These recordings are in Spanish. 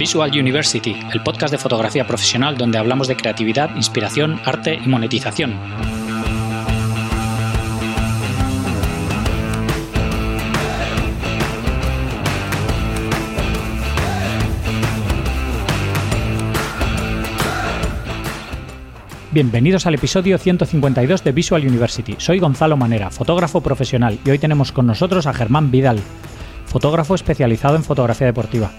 Visual University, el podcast de fotografía profesional donde hablamos de creatividad, inspiración, arte y monetización. Bienvenidos al episodio 152 de Visual University. Soy Gonzalo Manera, fotógrafo profesional, y hoy tenemos con nosotros a Germán Vidal, fotógrafo especializado en fotografía deportiva.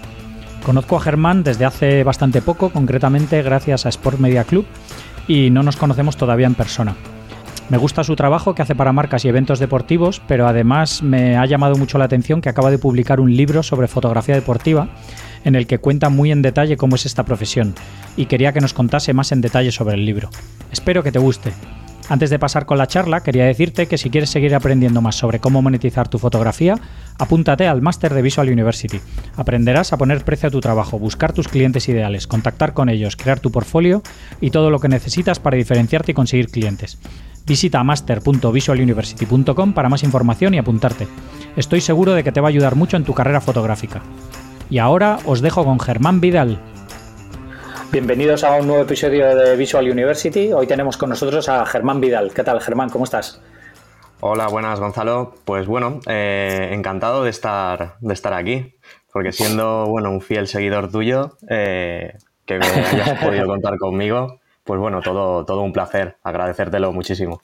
Conozco a Germán desde hace bastante poco, concretamente gracias a Sport Media Club, y no nos conocemos todavía en persona. Me gusta su trabajo que hace para marcas y eventos deportivos, pero además me ha llamado mucho la atención que acaba de publicar un libro sobre fotografía deportiva en el que cuenta muy en detalle cómo es esta profesión, y quería que nos contase más en detalle sobre el libro. Espero que te guste. Antes de pasar con la charla, quería decirte que si quieres seguir aprendiendo más sobre cómo monetizar tu fotografía, apúntate al máster de Visual University. Aprenderás a poner precio a tu trabajo, buscar tus clientes ideales, contactar con ellos, crear tu portfolio y todo lo que necesitas para diferenciarte y conseguir clientes. Visita master.visualuniversity.com para más información y apuntarte. Estoy seguro de que te va a ayudar mucho en tu carrera fotográfica. Y ahora os dejo con Germán Vidal. Bienvenidos a un nuevo episodio de Visual University. Hoy tenemos con nosotros a Germán Vidal. ¿Qué tal, Germán? ¿Cómo estás? Hola, buenas, Gonzalo. Pues bueno, eh, encantado de estar, de estar aquí, porque siendo bueno un fiel seguidor tuyo, eh, que me hayas podido contar conmigo, pues bueno, todo, todo un placer. Agradecértelo muchísimo.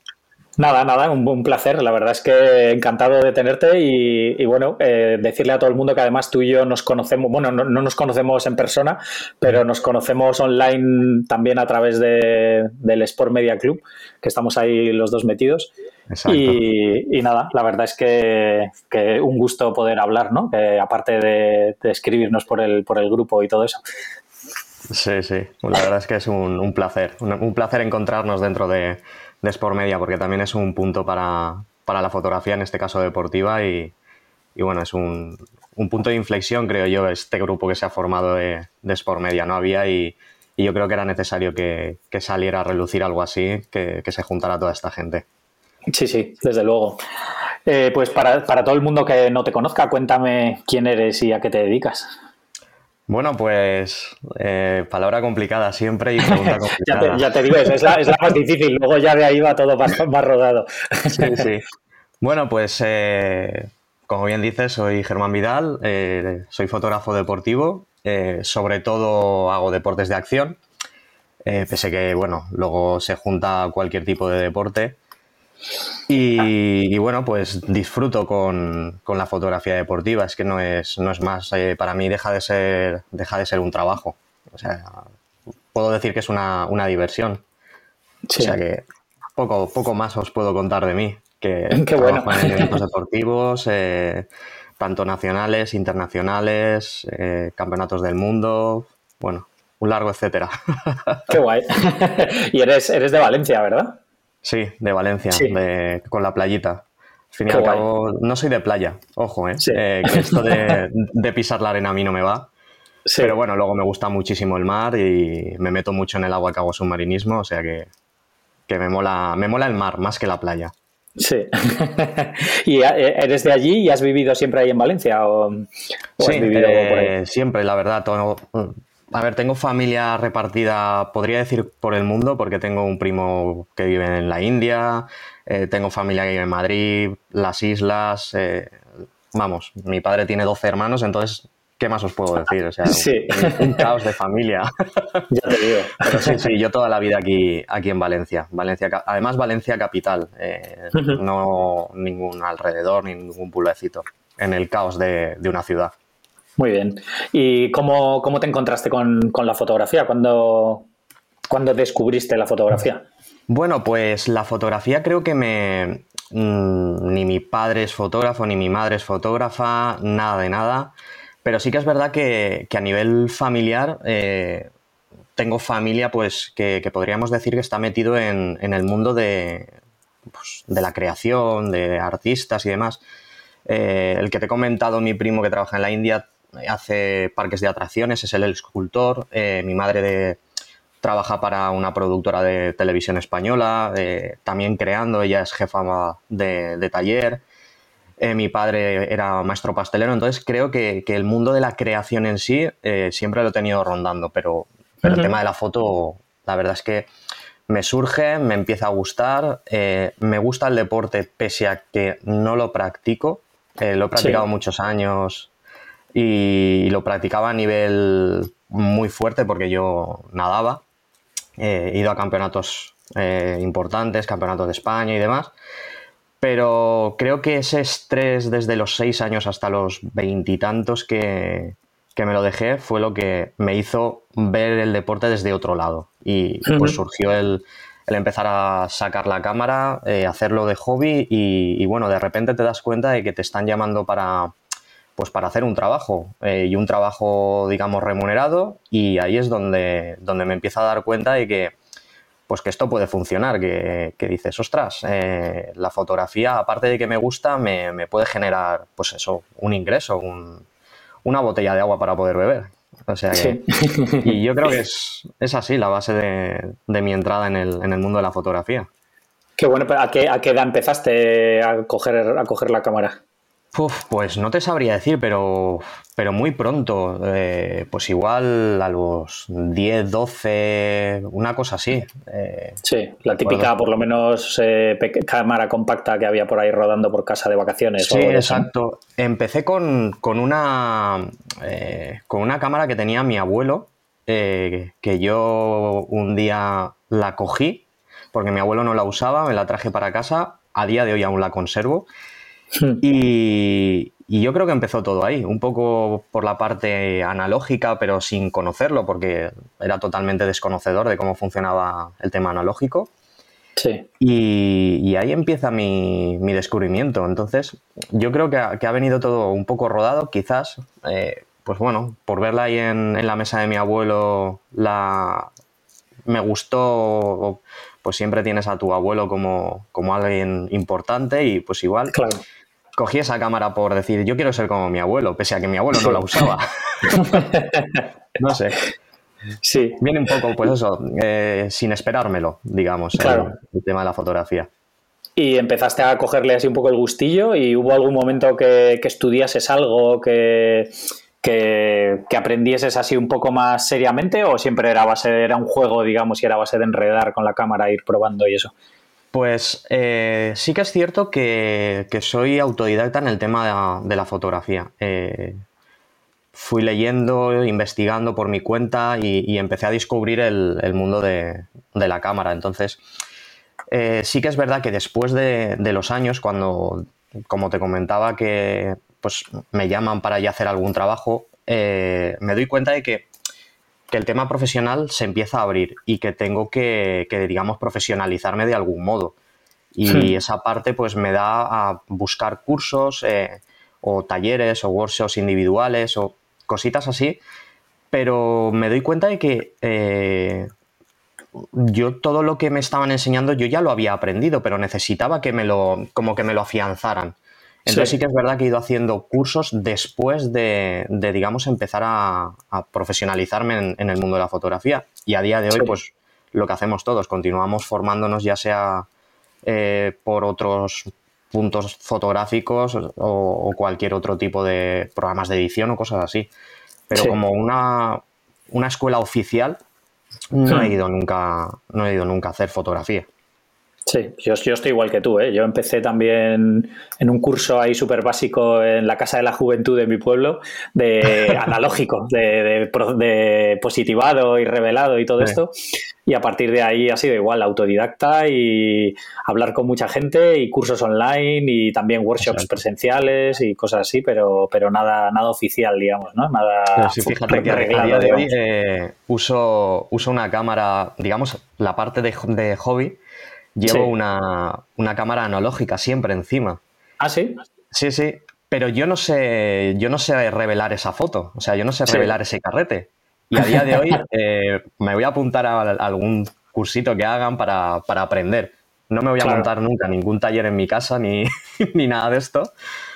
Nada, nada, un, un, placer. La verdad es que encantado de tenerte y, bueno, eh, decirle a todo el mundo que además tú y yo nos conocemos, bueno, no, nos conocemos en persona, pero nos conocemos online también a través de, del Sport Media Club, que estamos ahí los dos metidos. Y, nada, la verdad es que, un gusto poder hablar, ¿no? Que aparte de, escribirnos por el, por el grupo y todo eso. Sí, sí, la verdad es que es un, un placer, un placer encontrarnos dentro de de Sport Media, porque también es un punto para, la fotografía, en este caso deportiva, y, bueno, es un, punto de inflexión, creo yo, este grupo que se ha formado de, de Media. No había y, yo creo que era necesario que, saliera a relucir algo así, que, se juntara toda esta gente. Sí, sí, desde luego. Eh, pues para, para todo el mundo que no te conozca, cuéntame quién eres y a qué te dedicas. Bueno, pues eh, palabra complicada siempre y pregunta complicada. ya, te, digo, es la, es la, más difícil, luego ya de ahí va todo más, rodado. sí, sí. Bueno, pues eh, como bien dices, soy Germán Vidal, eh, soy fotógrafo deportivo, sobre todo hago deportes de acción, pese que, bueno, luego se junta cualquier tipo de deporte. Y, bueno, pues disfruto con, la fotografía deportiva. Es que no es, no es más, eh, para mí deja de ser, deja de ser un trabajo. O sea, puedo decir que es una, diversión. O sea que poco, poco más os puedo contar de mí. Que Qué trabajo en eventos deportivos, eh, tanto nacionales, internacionales, eh, campeonatos del mundo, bueno, un largo etcétera. Qué guay. y eres, eres de Valencia, ¿verdad? Sí, de Valencia, con la playita. Al fin y al cabo, no soy de playa, ojo, ¿eh? eh que esto de, pisar la arena a mí no me va. Pero bueno, luego me gusta muchísimo el mar y me meto mucho en el agua que hago submarinismo, o sea que, me, mola, me mola el mar más que la playa. Sí. ¿Y eh, eres de allí y has vivido siempre ahí en Valencia? ¿O, sí, eh, siempre, la verdad. Todo, a ver, tengo familia repartida, podría decir, por el mundo, porque tengo un primo que vive en la India, eh, tengo familia que vive en Madrid, las islas. Eh, vamos, mi padre tiene 12 hermanos, entonces, ¿qué más os puedo decir? O sea, un, caos de familia. Ya te digo. Pero sí, sí, yo toda la vida aquí, aquí en Valencia. Valencia además, Valencia capital, eh, no ningún alrededor, ni ningún pueblecito, en el caos de una ciudad. Muy bien. ¿Y cómo, te encontraste con, la fotografía? ¿Cuándo, descubriste la fotografía? Bueno, pues la fotografía creo que me... Mm, ni mi padre es fotógrafo, ni mi madre es fotógrafa, nada de nada. Pero sí que es verdad que, a nivel familiar eh, tengo familia pues que, podríamos decir que está metido en, el mundo de, pues, de la creación, de artistas y demás. Eh, el que te he comentado, mi primo que trabaja en la India, hace parques de atracciones, es el escultor. Eh, mi madre trabaja para una productora de televisión española, eh, también creando, ella es jefa de, taller. Eh, mi padre era maestro pastelero, entonces creo que, el mundo de la creación en sí eh, siempre lo he tenido rondando, pero, el tema de la foto, la verdad es que me surge, me empieza a gustar, eh, me gusta el deporte pese a que no lo practico, lo he practicado muchos años y, lo practicaba a nivel muy fuerte porque yo nadaba, he ido a campeonatos importantes, campeonatos de España y demás pero creo que ese estrés desde los seis años hasta los veintitantos que, que, me lo dejé fue lo que me hizo ver el deporte desde otro lado. Y pues surgió el, empezar a sacar la cámara, eh, hacerlo de hobby y, bueno, de repente te das cuenta de que te están llamando para, pues para hacer un trabajo eh, y un trabajo, digamos, remunerado y ahí es donde, donde me empiezo a dar cuenta de que pues que esto puede funcionar, que, dices, ostras, eh, la fotografía, aparte de que me gusta, me, puede generar, pues eso, un ingreso, una botella de agua para poder beber. O sea y yo creo que es, así la base de, mi entrada en el, en el, mundo de la fotografía. Qué bueno, ¿a qué, a qué edad empezaste a coger, a coger la cámara? Pues no te sabría decir, pero, pero muy pronto. Eh, pues igual a los 10, 12, una cosa así. Eh, sí, la típica, por lo menos, eh, cámara compacta que había por ahí rodando por casa de vacaciones. Sí, exacto. Empecé con, una, con una cámara que tenía mi abuelo, que yo un día la cogí, porque mi abuelo no la usaba, me la traje para casa. A día de hoy aún la conservo. Hmm. Y, yo creo que empezó todo ahí, un poco por la parte analógica, pero sin conocerlo, porque era totalmente desconocedor de cómo funcionaba el tema analógico. Sí. Y, ahí empieza mi, descubrimiento. Entonces, yo creo que ha, venido todo un poco rodado, quizás, eh, pues bueno, por verla ahí en, la mesa de mi abuelo, la, me gustó, pues siempre tienes a tu abuelo como, como alguien importante y pues igual. Claro cogí esa cámara por decir, yo quiero ser como mi abuelo, pese a que mi abuelo no la usaba. no sé. Sí. Viene un poco, pues eso, eh, sin esperármelo, digamos, el, tema de la fotografía. Y empezaste a cogerle así un poco el gustillo y hubo algún momento que, estudiases algo, que, que, aprendieses así un poco más seriamente o siempre era base, era un juego, digamos, y era base de enredar con la cámara, ir probando y eso. Pues eh, sí que es cierto que, soy autodidacta en el tema de, la fotografía. Eh, fui leyendo, investigando por mi cuenta y, empecé a descubrir el, mundo de, la cámara. Entonces, eh, sí que es verdad que después de, los años, cuando, como te comentaba, que pues, me llaman para ya hacer algún trabajo, me doy cuenta de que que el tema profesional se empieza a abrir y que tengo que, digamos, profesionalizarme de algún modo. Y esa parte pues me da a buscar cursos eh, o talleres o workshops individuales o cositas así, pero me doy cuenta de que eh, yo todo lo que me estaban enseñando yo ya lo había aprendido, pero necesitaba que me lo, como que me lo afianzaran. Entonces sí. que es verdad que he ido haciendo cursos después de, digamos, empezar a, profesionalizarme en, el mundo de la fotografía. Y a día de hoy, pues lo que hacemos todos, continuamos formándonos ya sea eh, por otros puntos fotográficos o, cualquier otro tipo de programas de edición o cosas así. Pero como una, una escuela oficial, no he ido nunca, no he ido nunca a hacer fotografía. Sí, yo, estoy igual que tú. ¿eh? Yo empecé también en un curso ahí súper básico en la Casa de la Juventud de mi pueblo, de analógico, de, positivado y revelado y todo esto. Y a partir de ahí ha sido igual, autodidacta y hablar con mucha gente y cursos online y también workshops presenciales y cosas así, pero, pero nada, nada oficial, digamos, ¿no? Nada fíjate que a día de hoy eh, uso, uso una cámara, digamos, la parte de, de hobby llevo una, cámara analógica siempre encima. ¿Ah, sí? Sí, sí. Pero yo no sé, yo no sé revelar esa foto. O sea, yo no sé revelar ese carrete. Y a día de hoy eh, me voy a apuntar a algún cursito que hagan para, aprender. No me voy a montar nunca ningún taller en mi casa ni, nada de esto.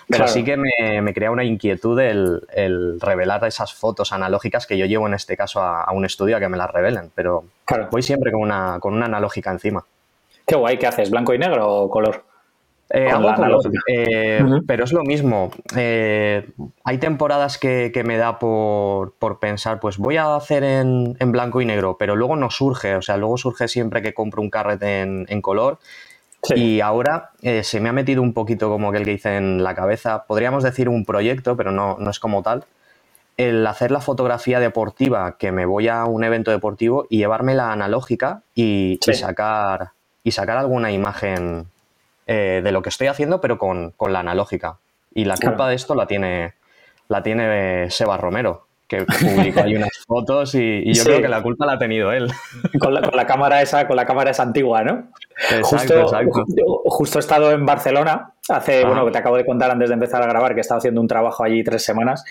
Pero sí que me, crea una inquietud el, revelar esas fotos analógicas que yo llevo en este caso a, un estudio a que me las revelen. Pero voy siempre con una, con una analógica encima. Qué guay, ¿qué haces? ¿Blanco y negro o color? Eh, eh, pero es lo mismo. Eh, hay temporadas que, me da por, pensar, pues voy a hacer en, blanco y negro, pero luego no surge. O sea, luego surge siempre que compro un carret en, color. Y ahora se me ha metido un poquito como que el que hice en la cabeza. Podríamos decir un proyecto, pero no, no es como tal. El hacer la fotografía deportiva, que me voy a un evento deportivo y llevarme la analógica y, y sacar y sacar alguna imagen eh, de lo que estoy haciendo, pero con, la analógica. Y la culpa de esto la tiene, la tiene Seba Romero, que publicó ahí unas fotos y, yo creo que la culpa la ha tenido él. Con la, cámara esa, con la cámara esa antigua, ¿no? justo, justo he estado en Barcelona, hace, bueno, que te acabo de contar antes de empezar a grabar, que he estado haciendo un trabajo allí tres semanas,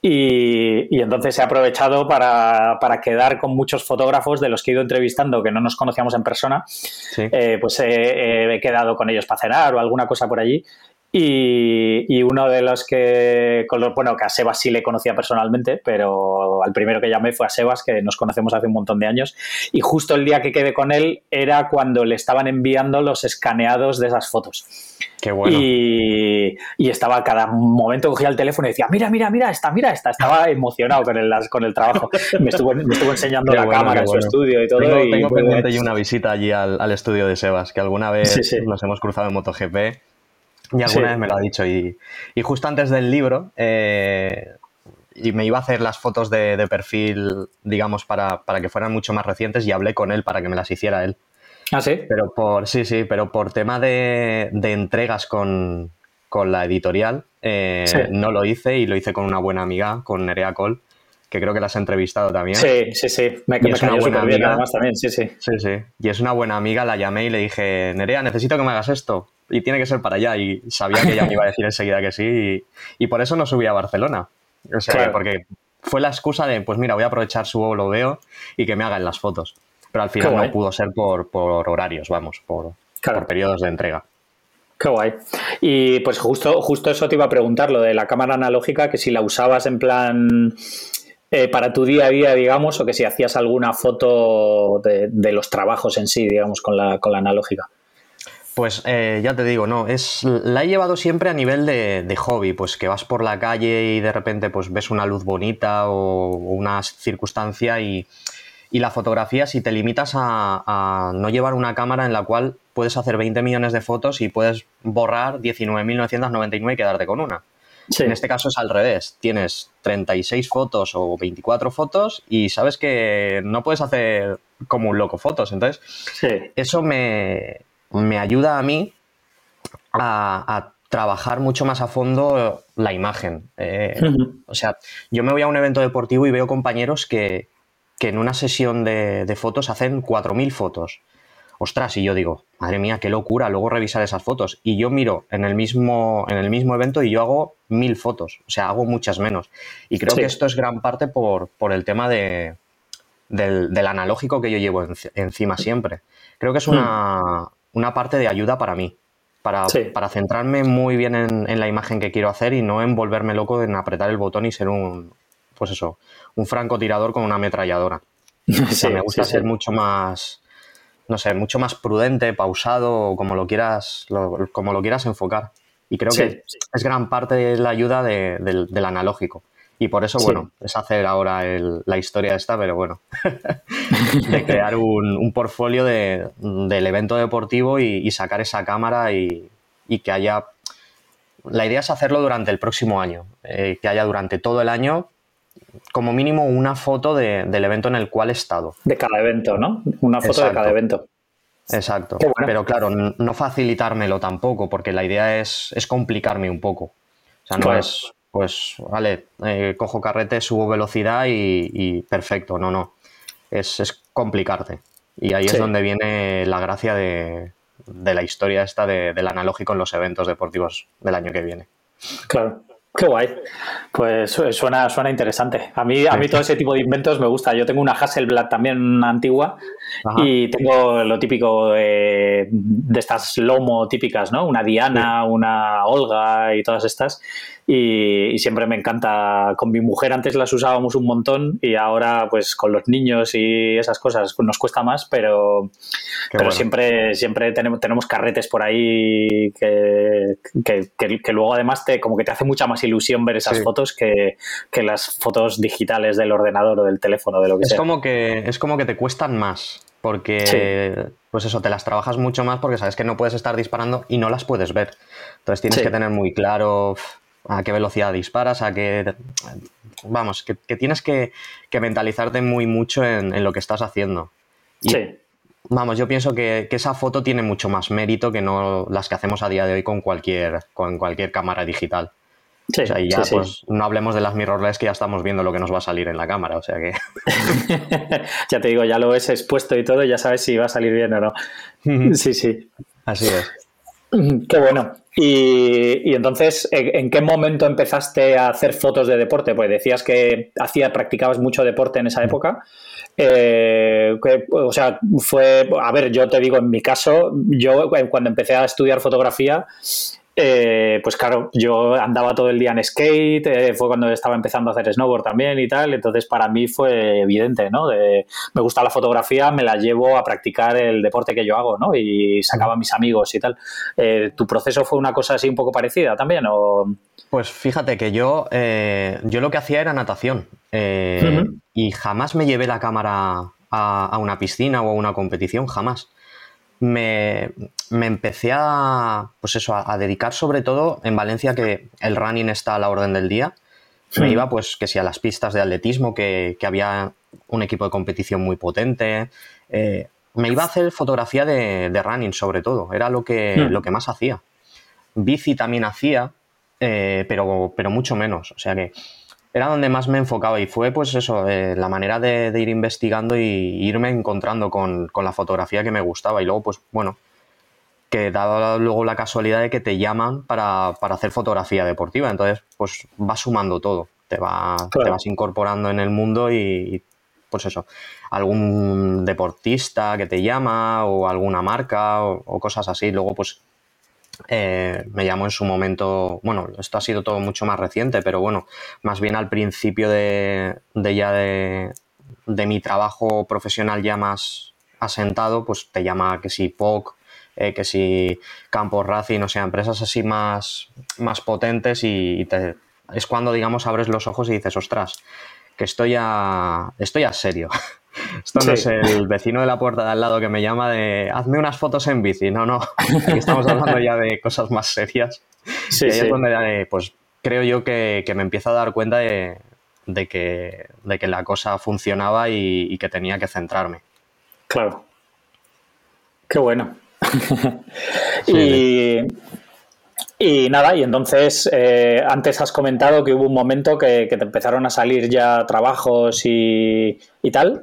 y, entonces he aprovechado para, quedar con muchos fotógrafos de los que he ido entrevistando, que no nos conocíamos en persona, eh, pues he quedado con ellos para cenar o alguna cosa por allí, y, uno de los que, bueno, que a Sebas sí le conocía personalmente, pero al primero que llamé fue a Sebas, que nos conocemos hace un montón de años, y justo el día que quedé con él era cuando le estaban enviando los escaneados de esas fotos. Qué bueno. Y, estaba cada momento cogía el teléfono y decía, mira, mira, mira, esta, mira, esta. Estaba emocionado con el, con el trabajo. Me estuvo, me estuvo enseñando la cámara en su estudio y todo. Tengo, y, tengo pendiente y una visita allí al, estudio de Sebas, que alguna vez nos hemos cruzado en MotoGP y alguna vez me lo ha dicho. Y, justo antes del libro, eh, y me iba a hacer las fotos de, perfil, digamos, para, que fueran mucho más recientes y hablé con él para que me las hiciera él. Ah, sí. Pero por, sí, sí, pero por tema de, entregas con, la editorial, eh, no lo hice y lo hice con una buena amiga, con Nerea Cole, que creo que la has entrevistado también. Sí, sí, sí. Me, me una buena amiga, además también, sí, sí. Sí, sí. Y es una buena amiga, la llamé y le dije, Nerea, necesito que me hagas esto y tiene que ser para allá. Y sabía que ella me iba a decir enseguida que sí. Y, por eso no subí a Barcelona. O sea, porque fue la excusa de, pues mira, voy a aprovechar su lo veo y que me hagan las fotos. Pero al final no pudo ser por, horarios, vamos, por, por periodos de entrega. Qué guay. Y pues justo, justo eso te iba a preguntar, lo de la cámara analógica, que si la usabas en plan eh, para tu día a día, digamos, o que si hacías alguna foto de, de los trabajos en sí, digamos, con la, con la analógica. Pues eh, ya te digo, no, es la he llevado siempre a nivel de, hobby, pues que vas por la calle y de repente pues ves una luz bonita o, una circunstancia y, la fotografía, si te limitas a, no llevar una cámara en la cual puedes hacer 20 millones de fotos y puedes borrar 19.999 y quedarte con una. En este caso es al revés, tienes 36 fotos o 24 fotos y sabes que no puedes hacer como un loco fotos, entonces eso me me ayuda a mí a, trabajar mucho más a fondo la imagen. Eh, o sea, yo me voy a un evento deportivo y veo compañeros que, en una sesión de, fotos hacen 4.000 fotos. Ostras, y yo digo, madre mía, qué locura, luego revisar esas fotos. Y yo miro en el mismo, en el mismo evento y yo hago mil fotos, o sea, hago muchas menos. Y creo que esto es gran parte por, el tema de, del, analógico que yo llevo encima siempre. Creo que es una, una parte de ayuda para mí, para, para centrarme muy bien en, la imagen que quiero hacer y no en volverme loco en apretar el botón y ser un, pues eso, un francotirador con una ametralladora. me gusta ser mucho más, no sé, mucho más prudente, pausado, como lo quieras, como lo quieras enfocar. Y creo que es gran parte de la ayuda del analógico. Y por eso, bueno, es hacer ahora la historia esta, pero bueno, de crear un, un portfolio del evento deportivo y, sacar esa cámara y, que haya... La idea es hacerlo durante el próximo año, eh, que haya durante todo el año como mínimo una foto del evento en el cual he estado. De cada evento, ¿no? Una foto de cada evento. Exacto. Pero claro, no facilitármelo tampoco, porque la idea es, es complicarme un poco. O sea, no es pues vale, eh, cojo carrete, subo velocidad y, perfecto. No, no. Es, complicarte. Y ahí es donde viene la gracia de, la historia esta del analógico en los eventos deportivos del año que viene. Claro. Qué guay. Pues suena, suena interesante. A mí, a mí todo ese tipo de inventos me gusta. Yo tengo una Hasselblad también antigua y tengo lo típico de, de estas lomo típicas, ¿no? Una Diana, una Olga y todas estas y, siempre me encanta. Con mi mujer antes las usábamos un montón y ahora pues con los niños y esas cosas nos cuesta más, pero, pero siempre, siempre tenemos, tenemos carretes por ahí que, que, luego además te, como que te hace mucha más ilusión ver esas fotos que, las fotos digitales del ordenador o del teléfono, de lo que es sea. Como que, es como que te cuestan más porque pues eso, te las trabajas mucho más porque sabes que no puedes estar disparando y no las puedes ver. Entonces tienes que tener muy claro a qué velocidad disparas, a qué... Vamos, que, tienes que, mentalizarte muy mucho en, lo que estás haciendo. sí. Vamos, yo pienso que, esa foto tiene mucho más mérito que no las que hacemos a día de hoy con cualquier, con cualquier cámara digital. Sí, o sea, y ya pues no hablemos de las mirrorless que ya estamos viendo lo que nos va a salir en la cámara, o sea que... ya te digo, ya lo ves expuesto y todo, y ya sabes si va a salir bien o no. sí, sí. Así es. Qué bueno. Y, entonces, ¿en qué momento empezaste a hacer fotos de deporte? Pues decías que hacía, practicabas mucho deporte en esa época. Eh, o sea, fue, a ver, yo te digo, en mi caso, yo cuando empecé a estudiar fotografía, eh, pues claro, yo andaba todo el día en skate, eh, fue cuando estaba empezando a hacer snowboard también y tal, entonces para mí fue evidente, ¿no? me gusta la fotografía, me la llevo a practicar el deporte que yo hago, ¿no? Y sacaba a mis amigos y tal. Eh, ¿Tu proceso fue una cosa así un poco parecida también? O... Pues fíjate que yo, yo lo que hacía era natación y jamás me llevé la cámara a una piscina o a una competición, jamás me, empecé a, pues eso, a, dedicar sobre todo en Valencia, que el running está a la orden del día. Me iba, pues, que si a las pistas de atletismo, que, había un equipo de competición muy potente. Eh, me iba a hacer fotografía de, running, sobre todo. Era lo que, lo que más hacía. Bici también hacía, eh, pero, pero mucho menos. O sea que era donde más me enfocaba y fue pues eso, eh, la manera de, ir investigando y irme encontrando con, la fotografía que me gustaba. Y luego pues bueno, que daba luego la casualidad de que te llaman para, hacer fotografía deportiva, entonces pues vas sumando todo, te, va, te vas incorporando en el mundo y, pues eso, algún deportista que te llama o alguna marca o, o cosas así, luego pues eh, me llamó en su momento, bueno, esto ha sido todo mucho más reciente, pero bueno, más bien al principio de, ya de, mi trabajo profesional ya más asentado, pues te llama que si POC, eh, que si Campos Racing, o sea, empresas así más, más potentes y, es cuando, digamos, abres los ojos y dices, ostras, que estoy a, estoy a serio. Esto no es el vecino de la puerta de al lado que me llama de hazme unas fotos en bici. No, no. Aquí estamos hablando ya de cosas más serias. Sí, y ahí es donde pues creo yo que, me empiezo a dar cuenta de, que, de que la cosa funcionaba y, que tenía que centrarme. Claro. Qué bueno. y, y nada, y entonces eh, antes has comentado que hubo un momento que, te empezaron a salir ya trabajos y, tal.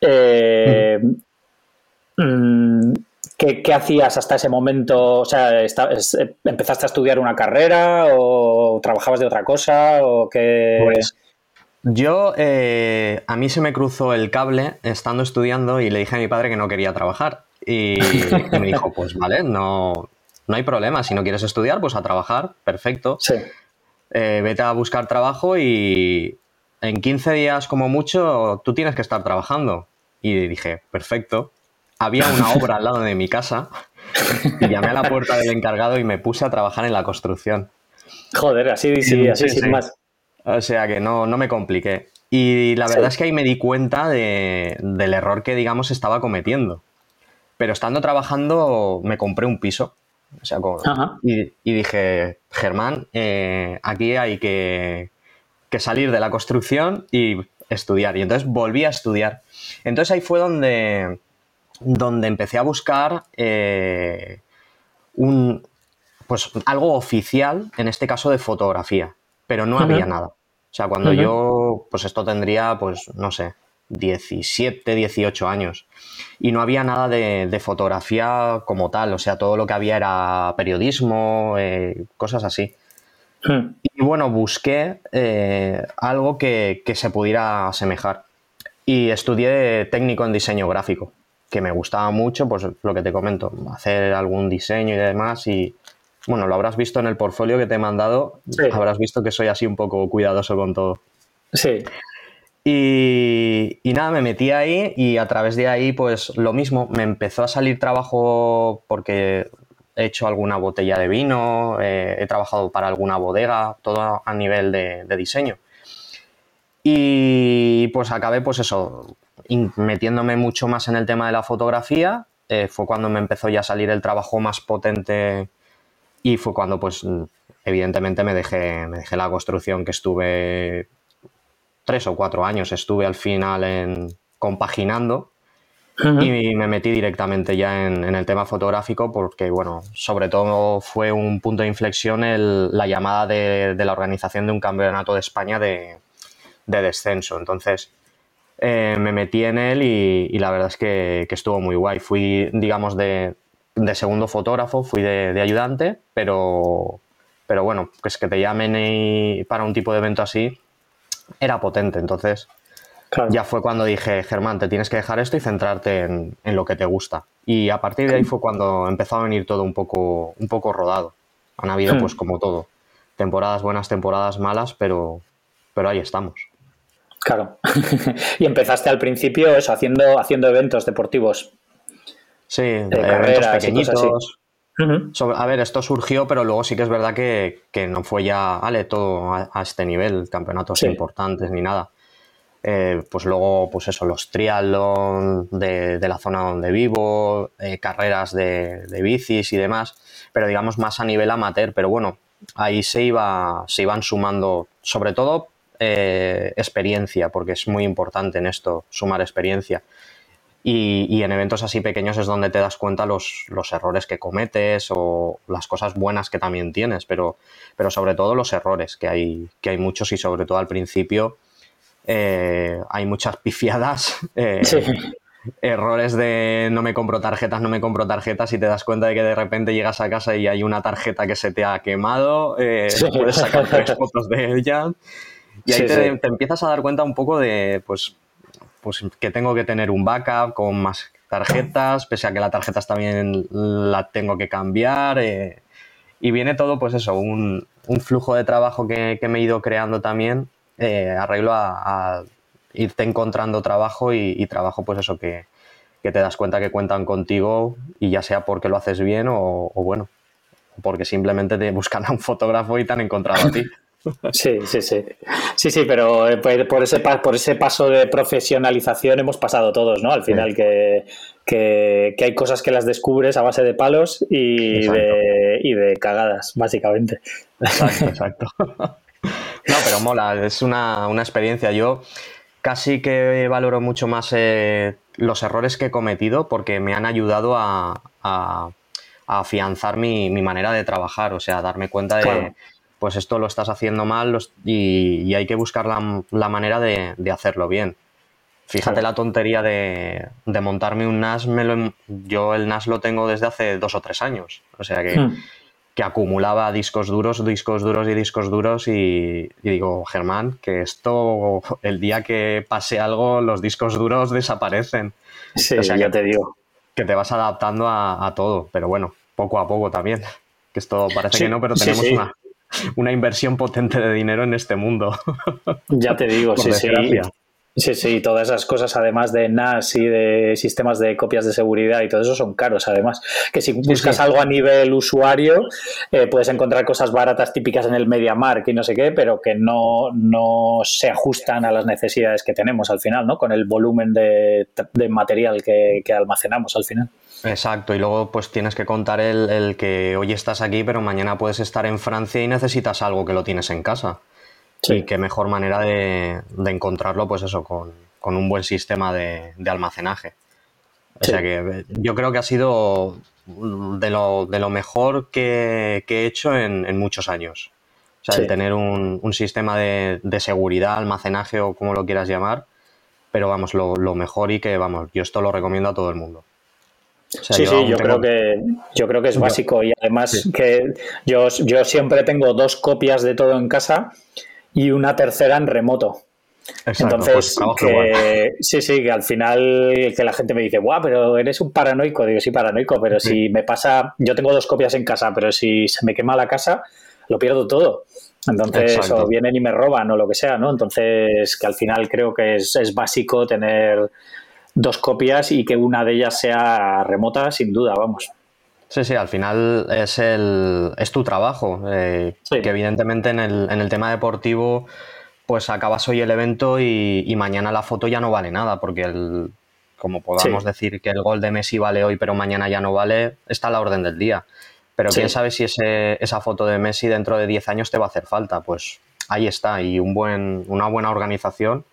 Eh, mm, ¿qué, hacías hasta ese momento? O sea, ¿empezaste a estudiar una carrera o trabajabas de otra cosa? O qué... Pues, yo, eh, a mí se me cruzó el cable estando estudiando y le dije a mi padre que no quería trabajar. Y, y me dijo, pues vale, no, no hay problema. Si no quieres estudiar, pues a trabajar, perfecto. Sí. Eh, vete a buscar trabajo y en 15 días como mucho tú tienes que estar trabajando. Y dije, perfecto. Había una obra al lado de mi casa y llamé a la puerta del encargado y me puse a trabajar en la construcción. Joder, así, sí, así sin más. O sea que no, no me compliqué. Y la verdad es que ahí me di cuenta del error que, digamos, estaba cometiendo. Pero estando trabajando me compré un piso y, dije, Germán, eh, aquí hay que, salir de la construcción y estudiar. Y entonces volví a estudiar. Entonces ahí fue donde, donde empecé a buscar eh, un, pues, algo oficial, en este caso de fotografía, pero no había nada. O sea, cuando yo, pues esto tendría, pues, no sé, 17, 18 años. Y no había nada de, fotografía como tal, o sea, todo lo que había era periodismo, eh, cosas así. Hmm. Y bueno, busqué eh, algo que, se pudiera asemejar. Y estudié técnico en diseño gráfico, que me gustaba mucho, pues lo que te comento, hacer algún diseño y demás. Y bueno, lo habrás visto en el portfolio que te he mandado, habrás visto que soy así un poco cuidadoso con todo. Sí. Y, nada, me metí ahí y a través de ahí, pues lo mismo, me empezó a salir trabajo porque he hecho alguna botella de vino, eh, he trabajado para alguna bodega, todo a nivel de, diseño. Y pues acabé, pues eso, metiéndome mucho más en el tema de la fotografía. Eh, fue cuando me empezó ya a salir el trabajo más potente y fue cuando, pues, evidentemente me dejé, me dejé la construcción que estuve tres o cuatro años estuve al final en compaginando y me metí directamente ya en, el tema fotográfico porque, bueno, sobre todo fue un punto de inflexión el, la llamada de, la organización de un campeonato de España de, descenso. Entonces eh, me metí en él y, la verdad es que, estuvo muy guay. Fui, digamos, de, segundo fotógrafo, fui de, ayudante, pero, pero bueno, pues que te llamen para un tipo de evento así, era potente. Entonces, ya fue cuando dije, Germán, te tienes que dejar esto y centrarte en, lo que te gusta. Y a partir de ahí fue cuando empezó a venir todo un poco, un poco rodado. Han habido, hmm. pues como todo, temporadas buenas, temporadas malas, pero, pero ahí estamos. Claro. y empezaste al principio eso, haciendo, haciendo eventos deportivos. Sí, eventos pequeñitos a ver, esto surgió, pero luego sí que es verdad que, no fue ya, vale, todo a, este nivel, campeonatos importantes ni nada. Eh, pues luego, pues eso, los triatlón de, la zona donde vivo, eh, carreras de, bicis y demás, pero digamos más a nivel amateur. Pero bueno, ahí se, iba, se iban sumando, sobre todo eh, experiencia, porque es muy importante en esto, sumar experiencia. Y, en eventos así pequeños es donde te das cuenta los, los, errores que cometes o las cosas buenas que también tienes, pero, pero sobre todo los errores, que hay, que hay muchos y sobre todo al principio eh, hay muchas pifiadas. Eh, errores de no me compro tarjetas, no me compro tarjetas y te das cuenta de que de repente llegas a casa y hay una tarjeta que se te ha quemado, eh, puedes sacar tres fotos de ella. Y ahí te, te, empiezas a dar cuenta un poco de, pues, pues que tengo que tener un backup con más tarjetas, pese a que la tarjetas también la tengo que cambiar. Eh, y viene todo, pues eso, un, flujo de trabajo que, me he ido creando también, eh, arreglo a, irte encontrando trabajo y, trabajo, pues eso, que, te das cuenta que cuentan contigo y ya sea porque lo haces bien o, o bueno, porque simplemente te buscan a un fotógrafo y te han encontrado a ti. Sí, sí, sí. Sí, sí, pero eh, por ese, por ese paso de profesionalización hemos pasado todos, ¿no? Al final que, hay cosas que las descubres a base de palos y, de, y de, cagadas, básicamente. Exacto, exacto. No, pero mola, es una, experiencia. Yo casi que valoro mucho más eh, los errores que he cometido porque me han ayudado a, afianzar mi, manera de trabajar, o sea, darme cuenta de pues esto lo estás haciendo mal y, hay que buscar la, manera de, hacerlo bien. Fíjate la tontería de, montarme un NAS, yo el NAS lo tengo desde hace dos o tres años, o sea que, hmm. que acumulaba discos duros, discos duros y discos duros y, digo, Germán, que esto, el día que pase algo, los discos duros desaparecen. Sí, o sea, ya te digo. Que te vas adaptando a, todo, pero bueno, poco a poco también. Que esto parece que no, pero tenemos una, una inversión potente de dinero en este mundo. Ya te digo, sí, sí. Sí, sí, todas esas cosas, además de NAS y de sistemas de copias de seguridad y todo eso, son caros, además. Que si buscas algo a nivel usuario, eh, puedes encontrar cosas baratas típicas en el MediaMark y no sé qué, pero que no, no se ajustan a las necesidades que tenemos al final, ¿no? Con el volumen de, material que, que almacenamos al final. Exacto, y luego pues tienes que contar el, que hoy estás aquí, pero mañana puedes estar en Francia y necesitas algo que lo tienes en casa. Y qué mejor manera de, encontrarlo, pues eso, con, un buen sistema de, almacenaje. O sea que yo creo que ha sido de lo, de lo mejor que, he hecho en, muchos años. O sea, el tener un, sistema de, seguridad, almacenaje o como lo quieras llamar, pero vamos, lo, lo mejor y que, vamos, yo esto lo recomiendo a todo el mundo. Sí, sí, yo creo que yo creo que es básico y además que yo, yo siempre tengo dos copias de todo en casa y una tercera en remoto. Entonces, pues que, sí, sí, que al final que la gente me dice, guau, pero eres un paranoico. Digo, sí, paranoico, pero si me pasa, yo tengo dos copias en casa, pero si se me quema la casa, lo pierdo todo. Entonces, o vienen y me roban o lo que sea, ¿no? Entonces, que al final creo que es, es básico tener dos copias y que una de ellas sea remota, sin duda, vamos. Sí, sí, al final es, el, es tu trabajo, eh, que evidentemente en el, en el tema deportivo pues acabas hoy el evento y, mañana la foto ya no vale nada, porque el, como podamos decir que el gol de Messi vale hoy, pero mañana ya no vale, está a la orden del día. Pero quién sabe si ese, esa foto de Messi dentro de 10 años te va a hacer falta. Pues ahí está, y un buen, una buena organización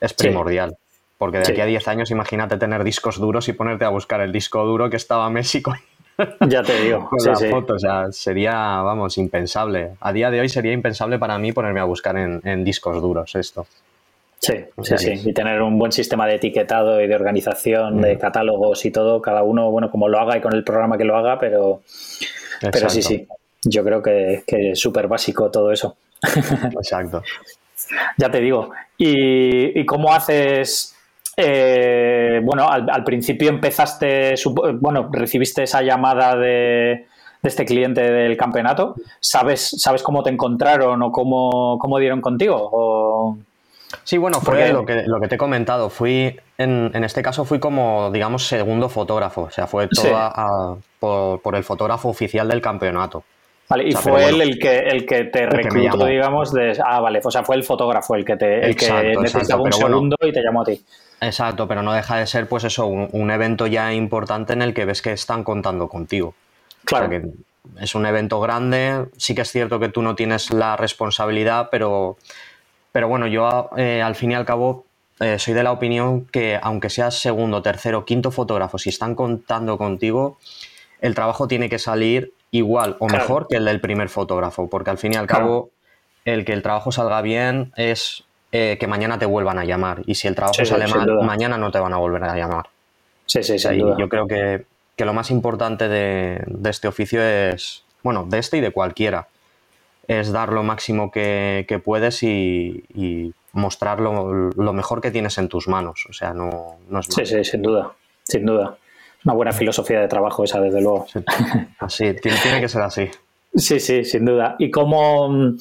es primordial. Porque de aquí a 10 años, imagínate tener discos duros y ponerte a buscar el disco duro que estaba Messi con, ya te digo. Con la foto, o sea, sería, vamos, impensable. A día de hoy sería impensable para mí ponerme a buscar en, discos duros esto. Sí, sí, sí. Y tener un buen sistema de etiquetado y de organización de catálogos y todo, cada uno, bueno, como lo haga y con el programa que lo haga, pero, pero sí, sí. Yo creo que, que es súper básico todo eso. Exacto. ya te digo. ¿Y, ¿Y cómo haces eh, bueno, al, principio empezaste, bueno, recibiste esa llamada de, este cliente del campeonato. ¿Sabes, ¿Sabes cómo te encontraron o cómo, cómo dieron contigo? Sí, bueno, fue lo, que, lo que te he comentado. Fui, en, en, este caso, fui como, digamos, segundo fotógrafo. O sea, fue todo por, el fotógrafo oficial del campeonato. Vale, y fue él el que, el que te reclutó, digamos, de... Ah, vale, o sea, fue el fotógrafo el que te el que necesitaba un segundo y te llamó a ti. Exacto, pero no deja de ser, pues eso, un, evento ya importante en el que ves que están contando contigo. Claro. que es un evento grande, sí que es cierto que tú no tienes la responsabilidad, pero, pero bueno, yo eh, al fin y al cabo eh, soy de la opinión que aunque seas segundo, tercero, quinto fotógrafo, si están contando contigo, el trabajo tiene que salir igual o mejor que el del primer fotógrafo, porque al fin y al cabo el que el trabajo salga bien es eh, que mañana te vuelvan a llamar. Y si el trabajo sale mal, mañana no te van a volver a llamar. Sí, sí, sí. Yo creo que, lo más importante de, este oficio es, bueno, de este y de cualquiera, es dar lo máximo que, puedes y, mostrar lo, mejor que tienes en tus manos. O sea, no, no es Sí, sí, sin duda, sin duda. Una buena filosofía de trabajo esa, desde luego. Así, tiene que ser así. Sí, sí, sin duda. ¿Y cómo,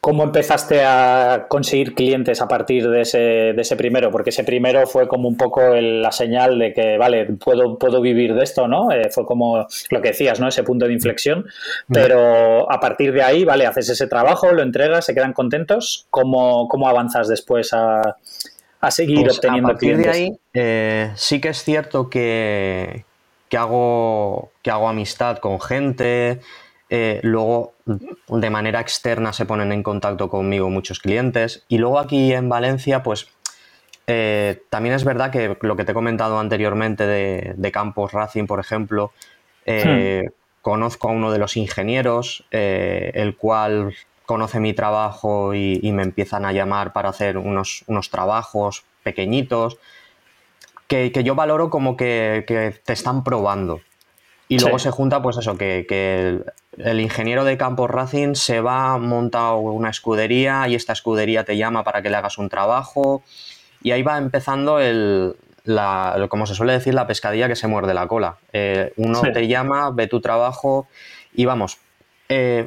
¿Cómo empezaste a conseguir clientes a partir de ese, de ese primero? Porque ese primero fue como un poco la señal de que, vale, puedo, puedo vivir de esto, ¿no? Eh, fue como lo que decías, ¿no? Ese punto de inflexión. Pero a partir de ahí, vale, haces ese trabajo, lo entregas, se quedan contentos. ¿Cómo, cómo avanzas después a, seguir pues obteniendo a partir De ahí, eh, sí que es cierto que, que, hago, que hago amistad con gente. Eh, luego, de manera externa, se ponen en contacto conmigo muchos clientes. Y luego aquí en Valencia, pues eh, también es verdad que lo que te he comentado anteriormente de, Campos Racing, por ejemplo, hmm. conozco a uno de los ingenieros, el cual conoce mi trabajo y, me empiezan a llamar para hacer unos, unos trabajos pequeñitos. Que, yo valoro como que, te están probando. Y luego se junta, pues eso, que, que, el ingeniero de Campos Racing se va, monta una escudería y esta escudería te llama para que le hagas un trabajo y ahí va empezando el, la, como se suele decir, la pescadilla que se muerde la cola. Eh, uno te llama, ve tu trabajo y vamos, eh,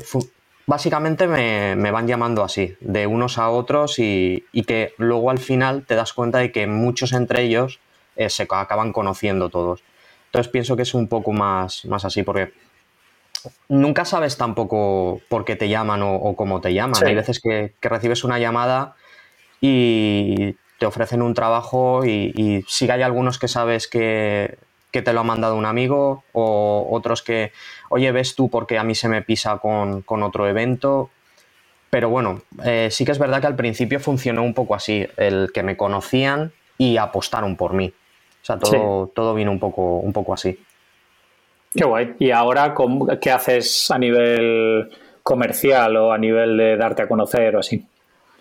básicamente me, van llamando así, de unos a otros y, que luego al final te das cuenta de que muchos entre ellos eh, se acaban conociendo todos. Entonces pienso que es un poco más, más así, porque nunca sabes tampoco por qué te llaman o, cómo te llaman. Hay veces que, recibes una llamada y te ofrecen un trabajo y, sí que hay algunos que sabes que, te lo ha mandado un amigo o otros que, oye, ves tú porque a mí se me pisa con, otro evento. Pero bueno, eh, sí que es verdad que al principio funcionó un poco así, el que me conocían y apostaron por mí. O sea, todo, todo vino un poco, un poco así. Qué guay. ¿Y ahora qué haces a nivel comercial o a nivel de darte a conocer o así?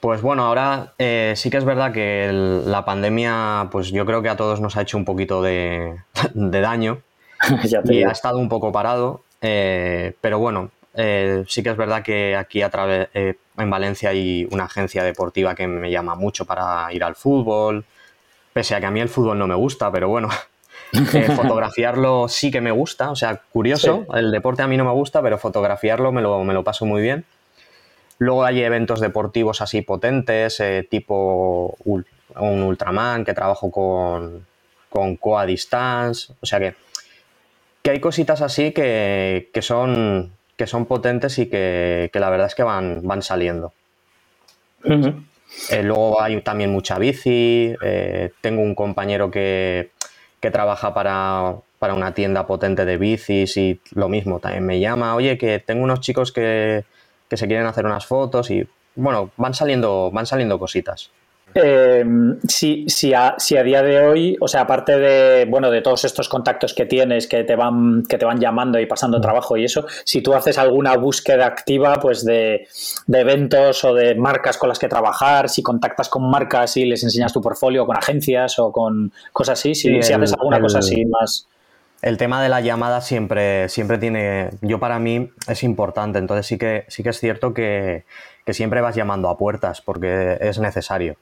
Pues bueno, ahora eh, sí que es verdad que la pandemia, pues yo creo que a todos nos ha hecho un poquito de, daño. y ha estado un poco parado, eh, pero bueno, eh, sí que es verdad que aquí a través, eh, en Valencia hay una agencia deportiva que me llama mucho para ir al fútbol, pese a que a mí el fútbol no me gusta, pero bueno, fotografiarlo sí que me gusta, o sea, curioso, el deporte a mí no me gusta, pero fotografiarlo me lo, me lo paso muy bien. Luego hay eventos deportivos así potentes, tipo un Ultraman, que trabajo con, con Coa Distance, o sea que, que hay cositas así que, que son que son potentes y que, la verdad es que van, van saliendo. Eh, luego hay también mucha bici. Eh, tengo un compañero que, trabaja para, una tienda potente de bicis y lo mismo, también me llama, oye, que tengo unos chicos que, que se quieren hacer unas fotos y bueno, van saliendo, van saliendo cositas. Eh, si, si, a, si, a, día de hoy, o sea, aparte de, bueno, de todos estos contactos que tienes, que te van, que te van llamando y pasando mm. trabajo y eso, si tú haces alguna búsqueda activa, pues de, eventos o de marcas con las que trabajar, si contactas con marcas y les enseñas tu portfolio con agencias o con cosas así, si, haces alguna cosa así más. El tema de la llamada siempre, siempre tiene, yo para mí es importante, entonces sí que, sí que es cierto que, que siempre vas llamando a puertas porque es necesario.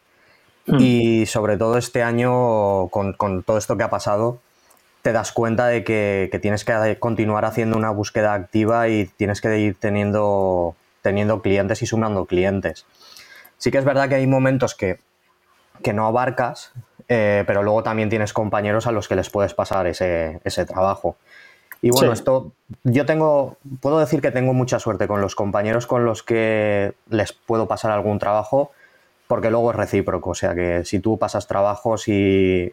Mm. Y sobre todo este año, con, todo esto que ha pasado, te das cuenta de que, tienes que continuar haciendo una búsqueda activa y tienes que ir teniendo, teniendo clientes y sumando clientes. Sí que es verdad que hay momentos que, no abarcas, eh, pero luego también tienes compañeros a los que les puedes pasar ese, trabajo. Y bueno, esto yo tengo, puedo decir que tengo mucha suerte con los compañeros con los que les puedo pasar algún trabajo porque luego es recíproco, o sea que si tú pasas trabajos y,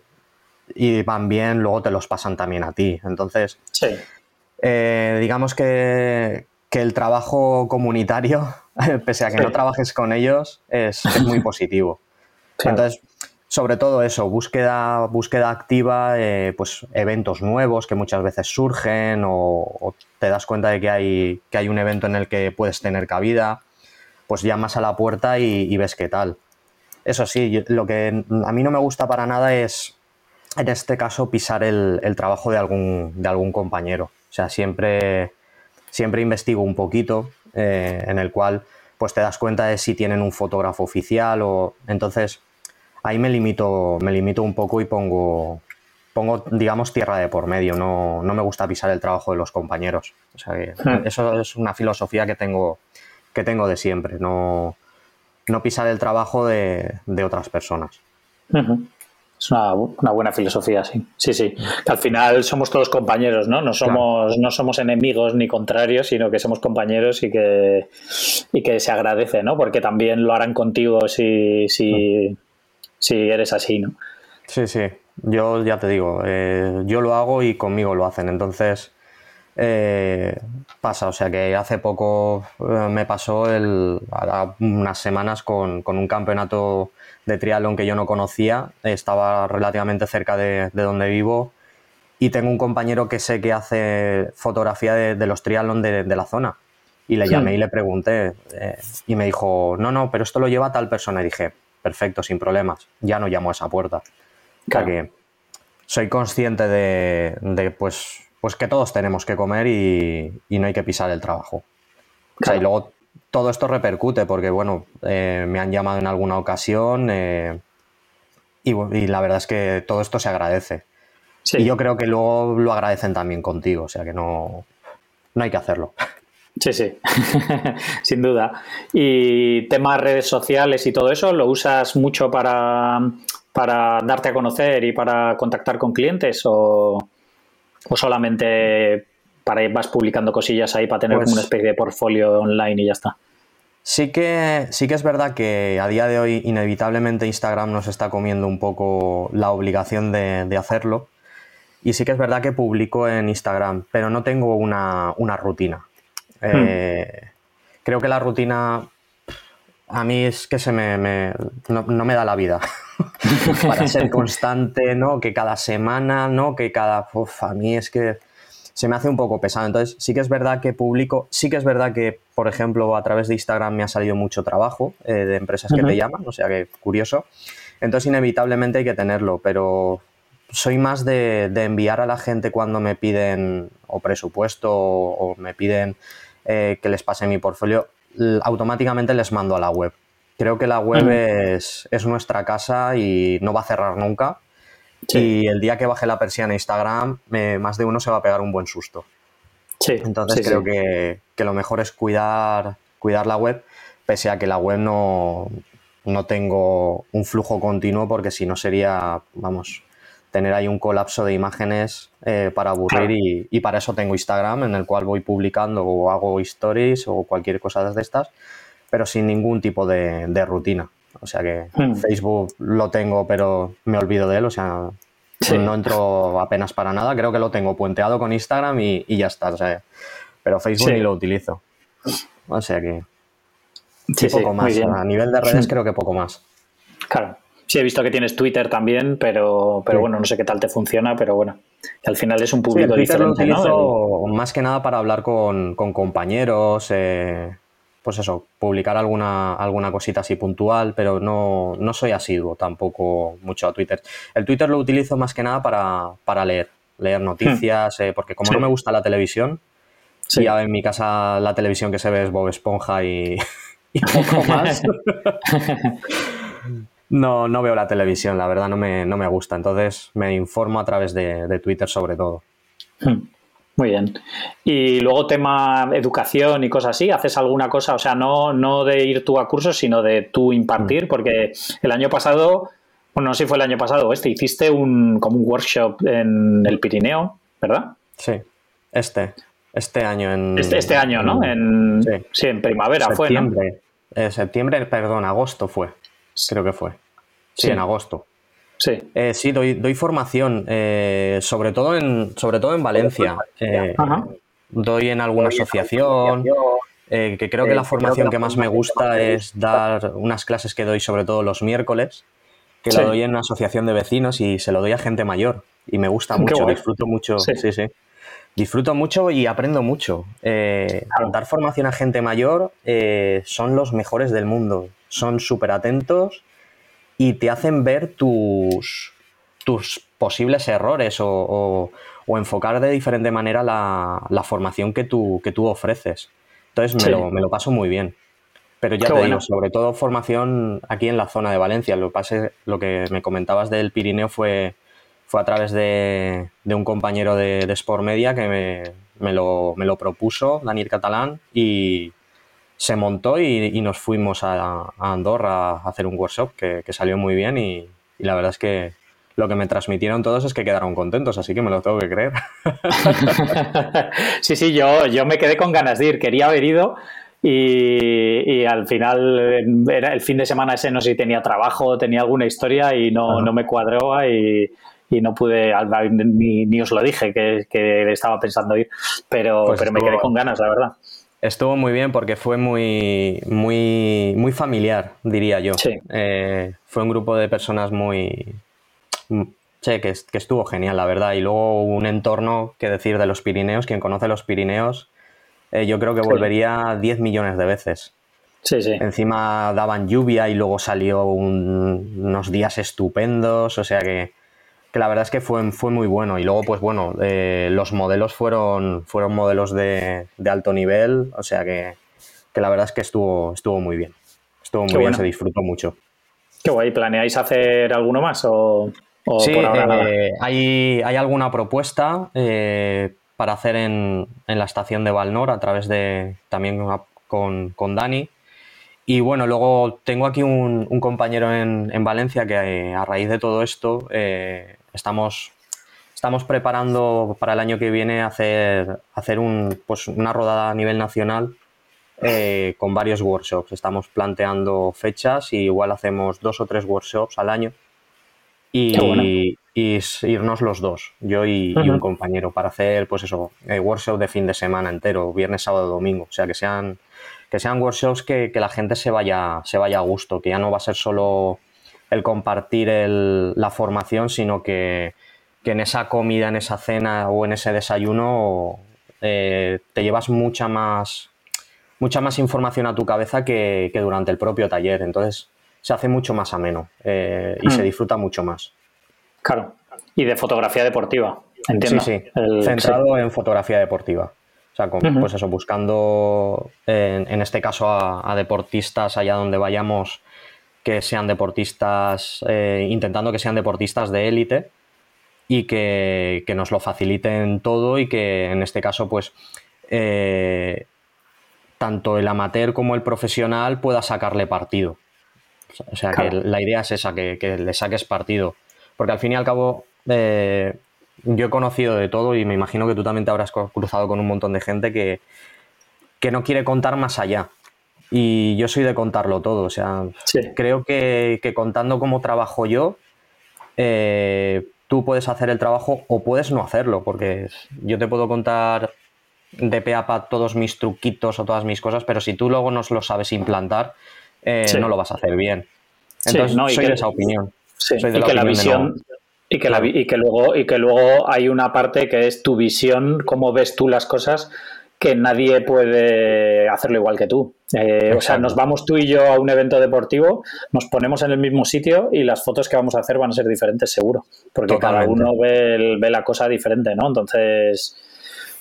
van bien, luego te los pasan también a ti. Entonces, eh, digamos que, el trabajo comunitario, pese a que no trabajes con ellos, es, muy positivo. Entonces, sobre todo eso, búsqueda, búsqueda activa, eh, pues eventos nuevos que muchas veces surgen o, te das cuenta de que hay, que hay un evento en el que puedes tener cabida, pues llamas a la puerta y ves qué tal. Eso sí, lo que a mí no me gusta para nada es, en este caso, pisar el, trabajo de algún, de algún compañero. O sea, siempre, siempre investigo un poquito eh, en el cual pues te das cuenta de si tienen un fotógrafo oficial o entonces ahí me limito, me limito un poco y pongo, pongo, digamos, tierra de por medio. No, no me gusta pisar el trabajo de los compañeros. O sea, hmm. eso es una filosofía que tengo, que tengo de siempre. No, no pisar el trabajo de, otras personas. Es una, buena filosofía, sí. Sí, sí. al final somos todos compañeros, ¿no? No somos, no somos enemigos ni contrarios, sino que somos compañeros y que, y que se agradece, ¿no? Porque también lo harán contigo si, si, si eres así, ¿no? Sí, sí. Yo ya te digo, eh, yo lo hago y conmigo lo hacen. Entonces, eh, pasa. O sea que hace poco eh, me pasó el, unas semanas con, un campeonato de triatlón que yo no conocía. Estaba relativamente cerca de, donde vivo y tengo un compañero que sé que hace fotografía de, los triatlón de, la zona. Y le llamé y le pregunté eh, y me dijo, no, no, pero esto lo lleva tal persona. Y dije, perfecto, sin problemas. Ya no llamo a esa puerta. que soy consciente de, de pues pues que todos tenemos que comer y, no hay que pisar el trabajo. y luego todo esto repercute porque, bueno, eh, me han llamado en alguna ocasión eh, y, la verdad es que todo esto se agradece. Y yo creo que luego lo agradecen también contigo, o sea que no, no hay que hacerlo. Sí, sí, sin duda. ¿Y temas redes sociales y todo eso, lo usas mucho para, para darte a conocer y para contactar con clientes o...? ¿O solamente para ir vas publicando cosillas ahí para tener como una pues especie de portfolio online y ya está? Sí que, sí que es verdad que a día de hoy inevitablemente Instagram nos está comiendo un poco la obligación de, hacerlo. Y sí que es verdad que publico en Instagram, pero no tengo una, rutina. Hmm. Eh, creo que la rutina a mí es que se me, no, me da la vida para ser constante, ¿no? Que cada semana, ¿no? Que cada... a mí es que se me hace un poco pesado. Entonces, sí que es verdad que publico, sí que es verdad que, por ejemplo, a través de Instagram me ha salido mucho trabajo eh, de empresas que te llaman, o sea que curioso. Entonces, inevitablemente hay que tenerlo, pero soy más de, enviar a la gente cuando me piden o presupuesto o, me piden eh, que les pase mi portfolio, automáticamente les mando a la web. Creo que la web es, nuestra casa y no va a cerrar nunca. Y el día que baje la persiana Instagram, más de uno se va a pegar un buen susto. Sí, Entonces creo Que, lo mejor es cuidar, cuidar la web, pese a que la web no, no tengo un flujo continuo, porque si no sería, vamos, tener ahí un colapso de imágenes eh, para aburrir y, y, para eso tengo Instagram en el cual voy publicando o hago stories o cualquier cosa de estas pero sin ningún tipo de, rutina. O sea que hmm. Facebook lo tengo, pero me olvido de él, o sea, no entro apenas para nada. Creo que lo tengo puenteado con Instagram y, ya está. O sea, pero Facebook ni lo utilizo. O sea que. Sí, poco más. A nivel de redes, creo que poco más. Claro. Sí, he visto que tienes Twitter también, pero, pero bueno, no sé qué tal te funciona, pero bueno, al final es un público Twitter diferente. Lo utilizo más que nada para hablar con, con compañeros, eh, pues eso, publicar alguna, alguna cosita así puntual, pero no, no soy asiduo tampoco mucho a Twitter. El Twitter lo utilizo más que nada para, leer, leer noticias, hmm. eh, porque como no me gusta la televisión, ya en mi casa la televisión que se ve es Bob Esponja y, poco más. no, no veo la televisión, la verdad no me, no me gusta, entonces me informo a través de, Twitter sobre todo. Hmm. Muy bien. Y luego tema educación y cosas así, ¿haces alguna cosa? O sea, no, no de ir tú a cursos, sino de tú impartir, mm. porque el año pasado, bueno, no sé si fue el año pasado o este, hiciste un, como un workshop en el Pirineo, ¿verdad? Sí, este, este año en... Este, este año, ¿no? En, sí. en primavera fue, ¿no? Eh, septiembre, perdón, agosto fue, creo que fue. sí. en agosto. Sí, eh, sí doy, doy formación, eh, sobre, todo en, sobre todo en Valencia. Eh, doy en alguna asociación, que creo que la formación que más me gusta es dar unas clases que doy sobre todo los miércoles, que lo doy en una asociación de vecinos y se lo doy a gente mayor. Y me gusta mucho, disfruto mucho. Sí. sí, Disfruto mucho y aprendo mucho. Dar formación a gente mayor son los mejores del mundo. Son súper atentos y te hacen ver tus, tus posibles errores o, enfocar de diferente manera la, formación que tú, que tú ofreces. Entonces me, lo, me lo paso muy bien. Pero ya te digo, sobre todo formación aquí en la zona de Valencia. Lo que, pase, lo que me comentabas del Pirineo fue, fue a través de, un compañero de, de, Sport Media que me, me, lo, me, lo, propuso, Daniel Catalán, y, se montó y, nos fuimos a, Andorra a hacer un workshop que, salió muy bien y, la verdad es que lo que me transmitieron todos es que quedaron contentos, así que me lo tengo que creer. sí, sí, yo, yo me quedé con ganas de ir, quería haber ido y, al final era el fin de semana ese no sé si tenía trabajo, tenía alguna historia y no, no me cuadró y, no pude, ni, ni, os lo dije que, que estaba pensando ir, pero, pues pero me quedé con ganas, la verdad. Estuvo muy bien porque fue muy, muy, muy familiar, diría yo. Eh, fue un grupo de personas muy... Che, que, que, estuvo genial, la verdad. Y luego un entorno, que decir, de los Pirineos. Quien conoce los Pirineos, eh, yo creo que volvería 10 millones de veces. Sí, sí. Encima daban lluvia y luego salió unos días estupendos. O sea que que la verdad es que fue, fue muy bueno. Y luego, pues bueno, eh, los modelos fueron, fueron modelos de, alto nivel, o sea que, la verdad es que estuvo, estuvo muy bien. Estuvo muy bien, se disfrutó mucho. Qué guay, ¿planeáis hacer alguno más o, sí, eh, hay, hay, alguna propuesta eh, para hacer en, la estación de Valnor a través de también con, con Dani. Y bueno, luego tengo aquí un, compañero en, Valencia que eh, a raíz de todo esto eh, estamos, estamos preparando para el año que viene hacer, hacer un, pues una rodada a nivel nacional eh, con varios workshops. Estamos planteando fechas y igual hacemos dos o tres workshops al año y, irnos los dos, yo y, un compañero, para hacer pues eso, workshop de fin de semana entero, viernes, sábado, domingo. O sea, que sean que sean workshops que, la gente se vaya, se vaya a gusto, que ya no va a ser solo el compartir la formación, sino que, en esa comida, en esa cena o en ese desayuno eh, te llevas mucha más, mucha más información a tu cabeza que, durante el propio taller. Entonces se hace mucho más ameno eh, y se hmm. disfruta mucho más. Claro, Y de fotografía deportiva, entiendo. Sí, sí, centrado en fotografía deportiva. O sea, pues eso, buscando en, este caso a, deportistas allá donde vayamos que sean deportistas, eh, intentando que sean deportistas de élite y que, nos lo faciliten todo y que en este caso, pues, eh, tanto el amateur como el profesional pueda sacarle partido. O sea, que la idea es esa, que, le saques partido. Porque al fin y al cabo, eh, yo he conocido de todo y me imagino que tú también te habrás cruzado con un montón de gente que, que no quiere contar más allá. Y yo soy de contarlo todo. O sea, creo que, contando cómo trabajo yo, eh, tú puedes hacer el trabajo o puedes no hacerlo. Porque yo te puedo contar de pe todos mis truquitos o todas mis cosas, pero si tú luego no lo sabes implantar, eh, no lo vas a hacer bien. Entonces, no, soy de esa opinión. y que la visión. Y que, y, que luego, y que luego hay una parte que es tu visión, cómo ves tú las cosas, que nadie puede hacerlo igual que tú. Eh, o sea, nos vamos tú y yo a un evento deportivo, nos ponemos en el mismo sitio y las fotos que vamos a hacer van a ser diferentes, seguro. Porque cada uno ve, ve, la cosa diferente, ¿no? Entonces,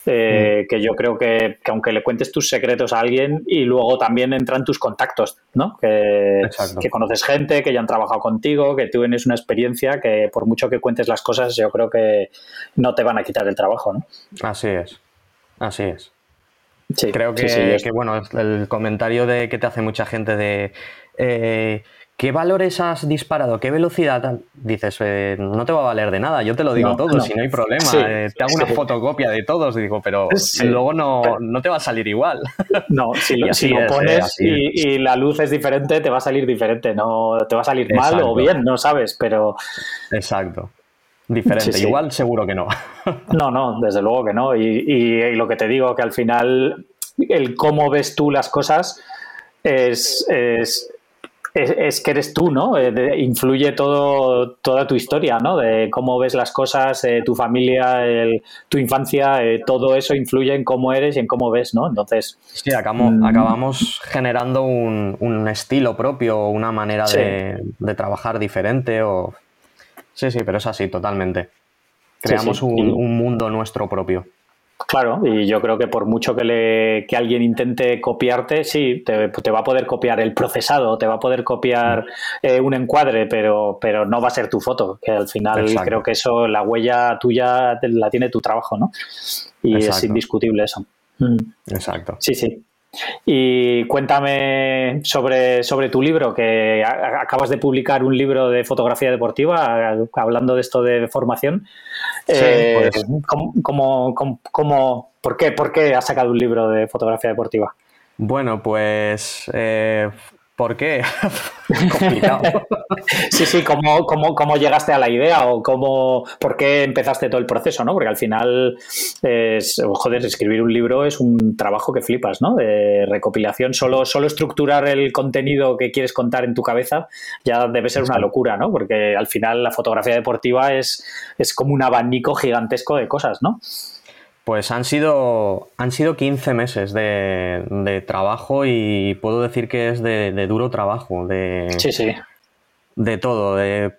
eh, mm. que yo creo que, aunque le cuentes tus secretos a alguien y luego también entran tus contactos, ¿no? Que, que, conoces gente, que ya han trabajado contigo, que tú tienes una experiencia que por mucho que cuentes las cosas, yo creo que no te van a quitar el trabajo, ¿no? Así es, así es. Sí, creo que, que, bueno, el comentario de que te hace mucha gente de eh, ¿qué valores has disparado? ¿Qué velocidad? Dices, eh, no te va a valer de nada, yo te lo digo todo, si no hay problema. Eh, te hago una fotocopia de todos, digo, pero luego no, te va a salir igual. No, si lo, pones y, la luz es diferente, te va a salir diferente, no te va a salir mal o bien, no sabes, pero... Exacto. Diferente, igual seguro que no. No, no, desde luego que no. y lo que te digo, que al final el cómo ves tú las cosas es, es, es, que eres tú, ¿no? Eh, influye todo, toda tu historia, ¿no? De cómo ves las cosas, eh, tu familia, tu infancia, eh, todo eso influye en cómo eres y en cómo ves, ¿no? Entonces... Sí, acabamos, mm. acabamos generando un, estilo propio, una manera de, trabajar diferente o... Sí, sí, pero es así, totalmente. Creamos un mundo nuestro propio. Claro, y yo creo que por mucho que, le, que alguien intente copiarte, sí, te, va a poder copiar el procesado, te va a poder copiar eh, un encuadre, pero, pero no va a ser tu foto, que al final creo que eso, la huella tuya la tiene tu trabajo, ¿no? Y es indiscutible eso. Mm. Exacto. Sí, sí. Y cuéntame sobre, sobre tu libro, que acabas de publicar un libro de fotografía deportiva, hablando de esto de formación. Eh, pues. por, qué, ¿Por qué has sacado un libro de fotografía deportiva? Bueno, pues eh, ¿Por qué? Complicado. sí, sí, ¿cómo, cómo, llegaste a la idea o cómo, por qué empezaste todo el proceso, ¿no? Porque al final, es, joder, escribir un libro es un trabajo que flipas, ¿no? De recopilación, solo, solo estructurar el contenido que quieres contar en tu cabeza ya debe ser una locura, ¿no? Porque al final la fotografía deportiva es, es como un abanico gigantesco de cosas, ¿no? Pues han sido, han sido 15 meses de, trabajo y puedo decir que es de, duro trabajo, de, sí, sí. de todo, de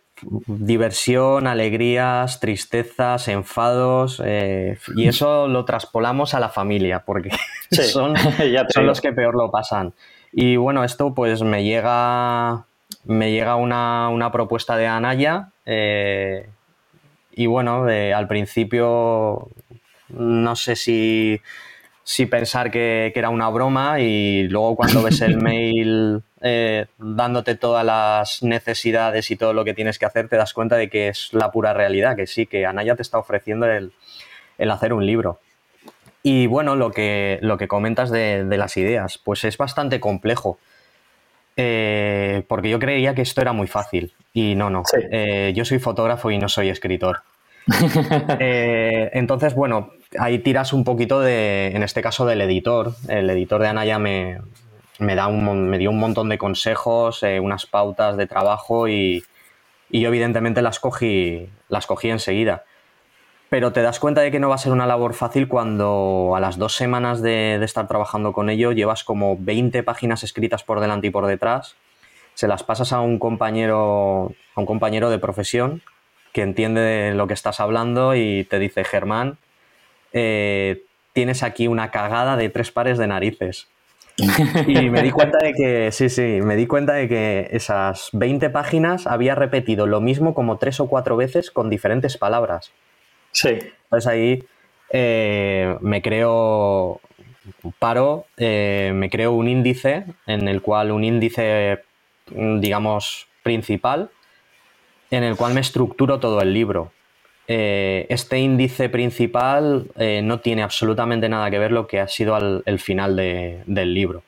diversión, alegrías, tristezas, enfados, eh, y eso lo traspolamos a la familia, porque son, son los que peor lo pasan. Y bueno, esto pues me llega, me llega una, propuesta de Anaya, eh, y bueno, al principio no sé si, pensar que, era una broma y luego cuando ves el mail eh, dándote todas las necesidades y todo lo que tienes que hacer, te das cuenta de que es la pura realidad, que sí, que Anaya te está ofreciendo el, hacer un libro. Y bueno, lo que, lo que comentas de, las ideas, pues es bastante complejo. Eh, porque yo creía que esto era muy fácil y no, no. Eh, yo soy fotógrafo y no soy escritor. entonces, bueno, ahí tiras un poquito de, en este caso, del editor. El editor de Anaya me, me, da un, me dio un montón de consejos, eh, unas pautas de trabajo y, yo evidentemente las cogí, las cogí enseguida. Pero te das cuenta de que no va a ser una labor fácil cuando a las dos semanas de, de estar trabajando con ello llevas como 20 páginas escritas por delante y por detrás, se las pasas a un compañero, a un compañero de profesión que entiende lo que estás hablando y te dice, Germán, eh, tienes aquí una cagada de tres pares de narices. Y me di cuenta de que, sí, sí, me di cuenta de que esas 20 páginas había repetido lo mismo como tres o cuatro veces con diferentes palabras. Sí. Entonces ahí eh, me creo, paro, eh, me creo un índice en el cual un índice, digamos, principal, en el cual me estructuro todo el libro. Eh, este índice principal eh, no tiene absolutamente nada que ver lo que ha sido el final del libro.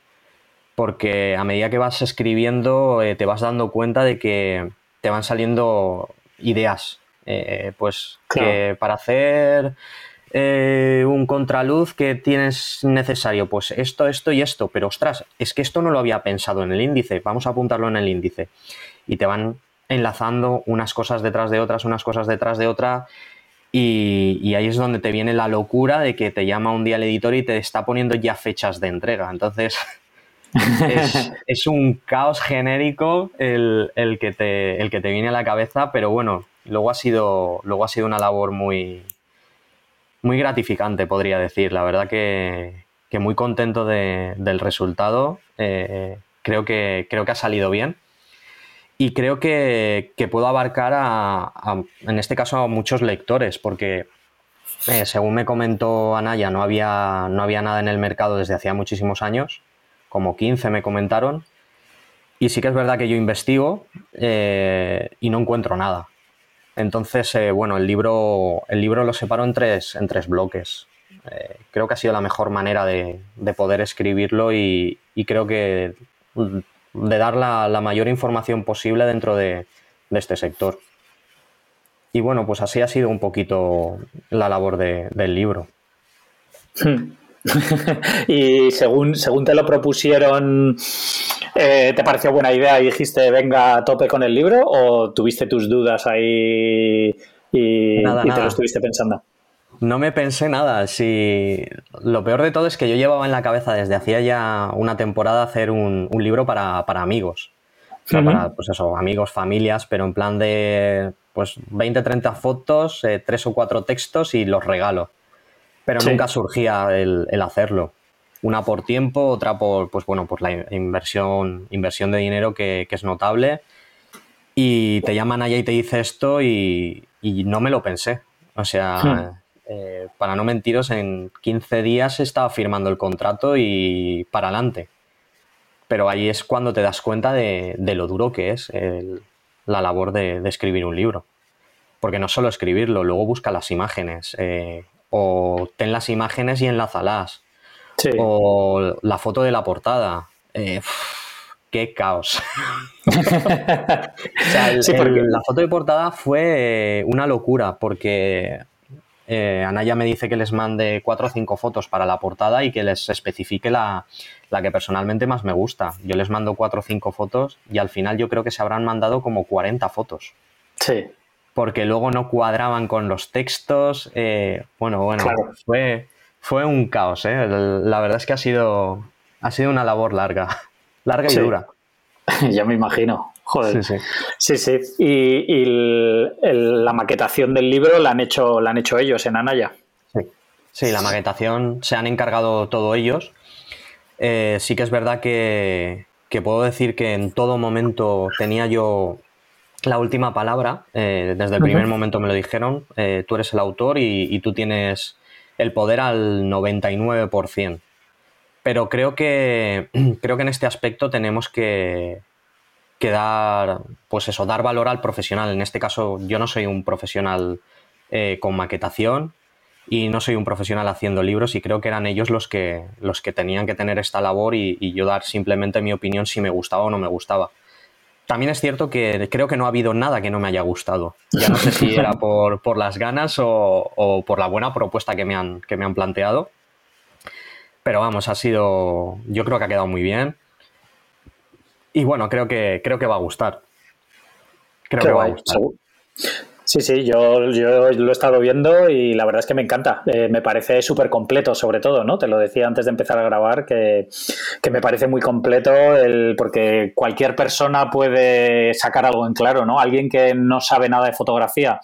Porque a medida que vas escribiendo eh, te vas dando cuenta de que te van saliendo ideas. pues que para hacer un contraluz que tienes necesario, pues esto, esto y esto. Pero ostras, es que esto no lo había pensado en el índice. Vamos a apuntarlo en el índice. Y te van enlazando unas cosas detrás de otras, unas cosas detrás de otra. Y, ahí es donde te viene la locura de que te llama un día el editor y te está poniendo ya fechas de entrega. Entonces, es, un caos genérico el, que te, el que te viene a la cabeza, pero bueno, luego ha sido, luego ha sido una labor muy, muy gratificante, podría decir. La verdad que, muy contento del resultado. Eh, creo, que, creo que ha salido bien y creo que, puedo abarcar a, en este caso a muchos lectores, porque eh, según me comentó Anaya, no había, no había nada en el mercado desde hacía muchísimos años, como 15 me comentaron, y sí que es verdad que yo investigo eh, y no encuentro nada. Entonces, eh, bueno, el libro, el libro lo separo en tres, en tres bloques. creo que ha sido la mejor manera de, poder escribirlo y creo que de dar la, mayor información posible dentro de, este sector. Y bueno, pues así ha sido un poquito la labor del libro. y según, según te lo propusieron, eh, ¿te pareció buena idea y dijiste venga a tope con el libro? ¿O tuviste tus dudas ahí y, te lo estuviste pensando? No me pensé nada. Si... Lo peor de todo es que yo llevaba en la cabeza desde hacía ya una temporada hacer un, libro para, amigos. O sea, para, pues eso, amigos, familias, pero en plan de pues 20, 30 fotos, eh, tres o cuatro textos y los regalo. Pero nunca surgía el, hacerlo. Una por tiempo, otra por, pues bueno, por la inversión, inversión de dinero que, es notable. Y te llaman allá y te dice esto y, no me lo pensé. O sea, hmm. Eh, para no mentiros, en 15 días estaba firmando el contrato y para adelante. Pero ahí es cuando te das cuenta de, lo duro que es la labor de, escribir un libro. Porque no solo escribirlo, luego busca las imágenes. Eh, o ten las imágenes y enlázalas. O la foto de la portada. Eh, qué caos. la foto de portada fue una locura porque eh, Anaya me dice que les mande cuatro o cinco fotos para la portada y que les especifique la, que personalmente más me gusta. Yo les mando cuatro o cinco fotos y al final yo creo que se habrán mandado como 40 fotos. Sí. Porque luego no cuadraban con los textos. Eh, bueno, bueno, fue, fue un caos. ¿eh? La verdad es que ha sido, ha sido una labor larga, larga y dura. ya me imagino. Joder. Sí, sí. sí, Y, la maquetación del libro la han hecho, la han hecho ellos en Anaya. Sí. Sí, la maquetación se han encargado todo ellos. Eh, sí que es verdad que, puedo decir que en todo momento tenía yo la última palabra. Eh, desde el primer momento me lo dijeron. Eh, tú eres el autor y, y, tú tienes el poder al 99%. Pero creo que, creo que en este aspecto tenemos que, que dar, pues eso, dar valor al profesional. En este caso, yo no soy un profesional eh, con maquetación y no soy un profesional haciendo libros y creo que eran ellos los que, los que tenían que tener esta labor y, yo dar simplemente mi opinión si me gustaba o no me gustaba. También es cierto que creo que no ha habido nada que no me haya gustado. Ya no sé si era por, por las ganas o, o, por la buena propuesta que me, han, que me han planteado. Pero vamos, ha sido. Yo creo que ha quedado muy bien. Y bueno, creo que, creo que va a gustar. Creo que va a gustar. Sí, sí, yo, yo lo he estado viendo y la verdad es que me encanta. Eh, me parece súper completo, sobre todo, ¿no? Te lo decía antes de empezar a grabar, que, me parece muy completo el, porque cualquier persona puede sacar algo en claro, ¿no? Alguien que no sabe nada de fotografía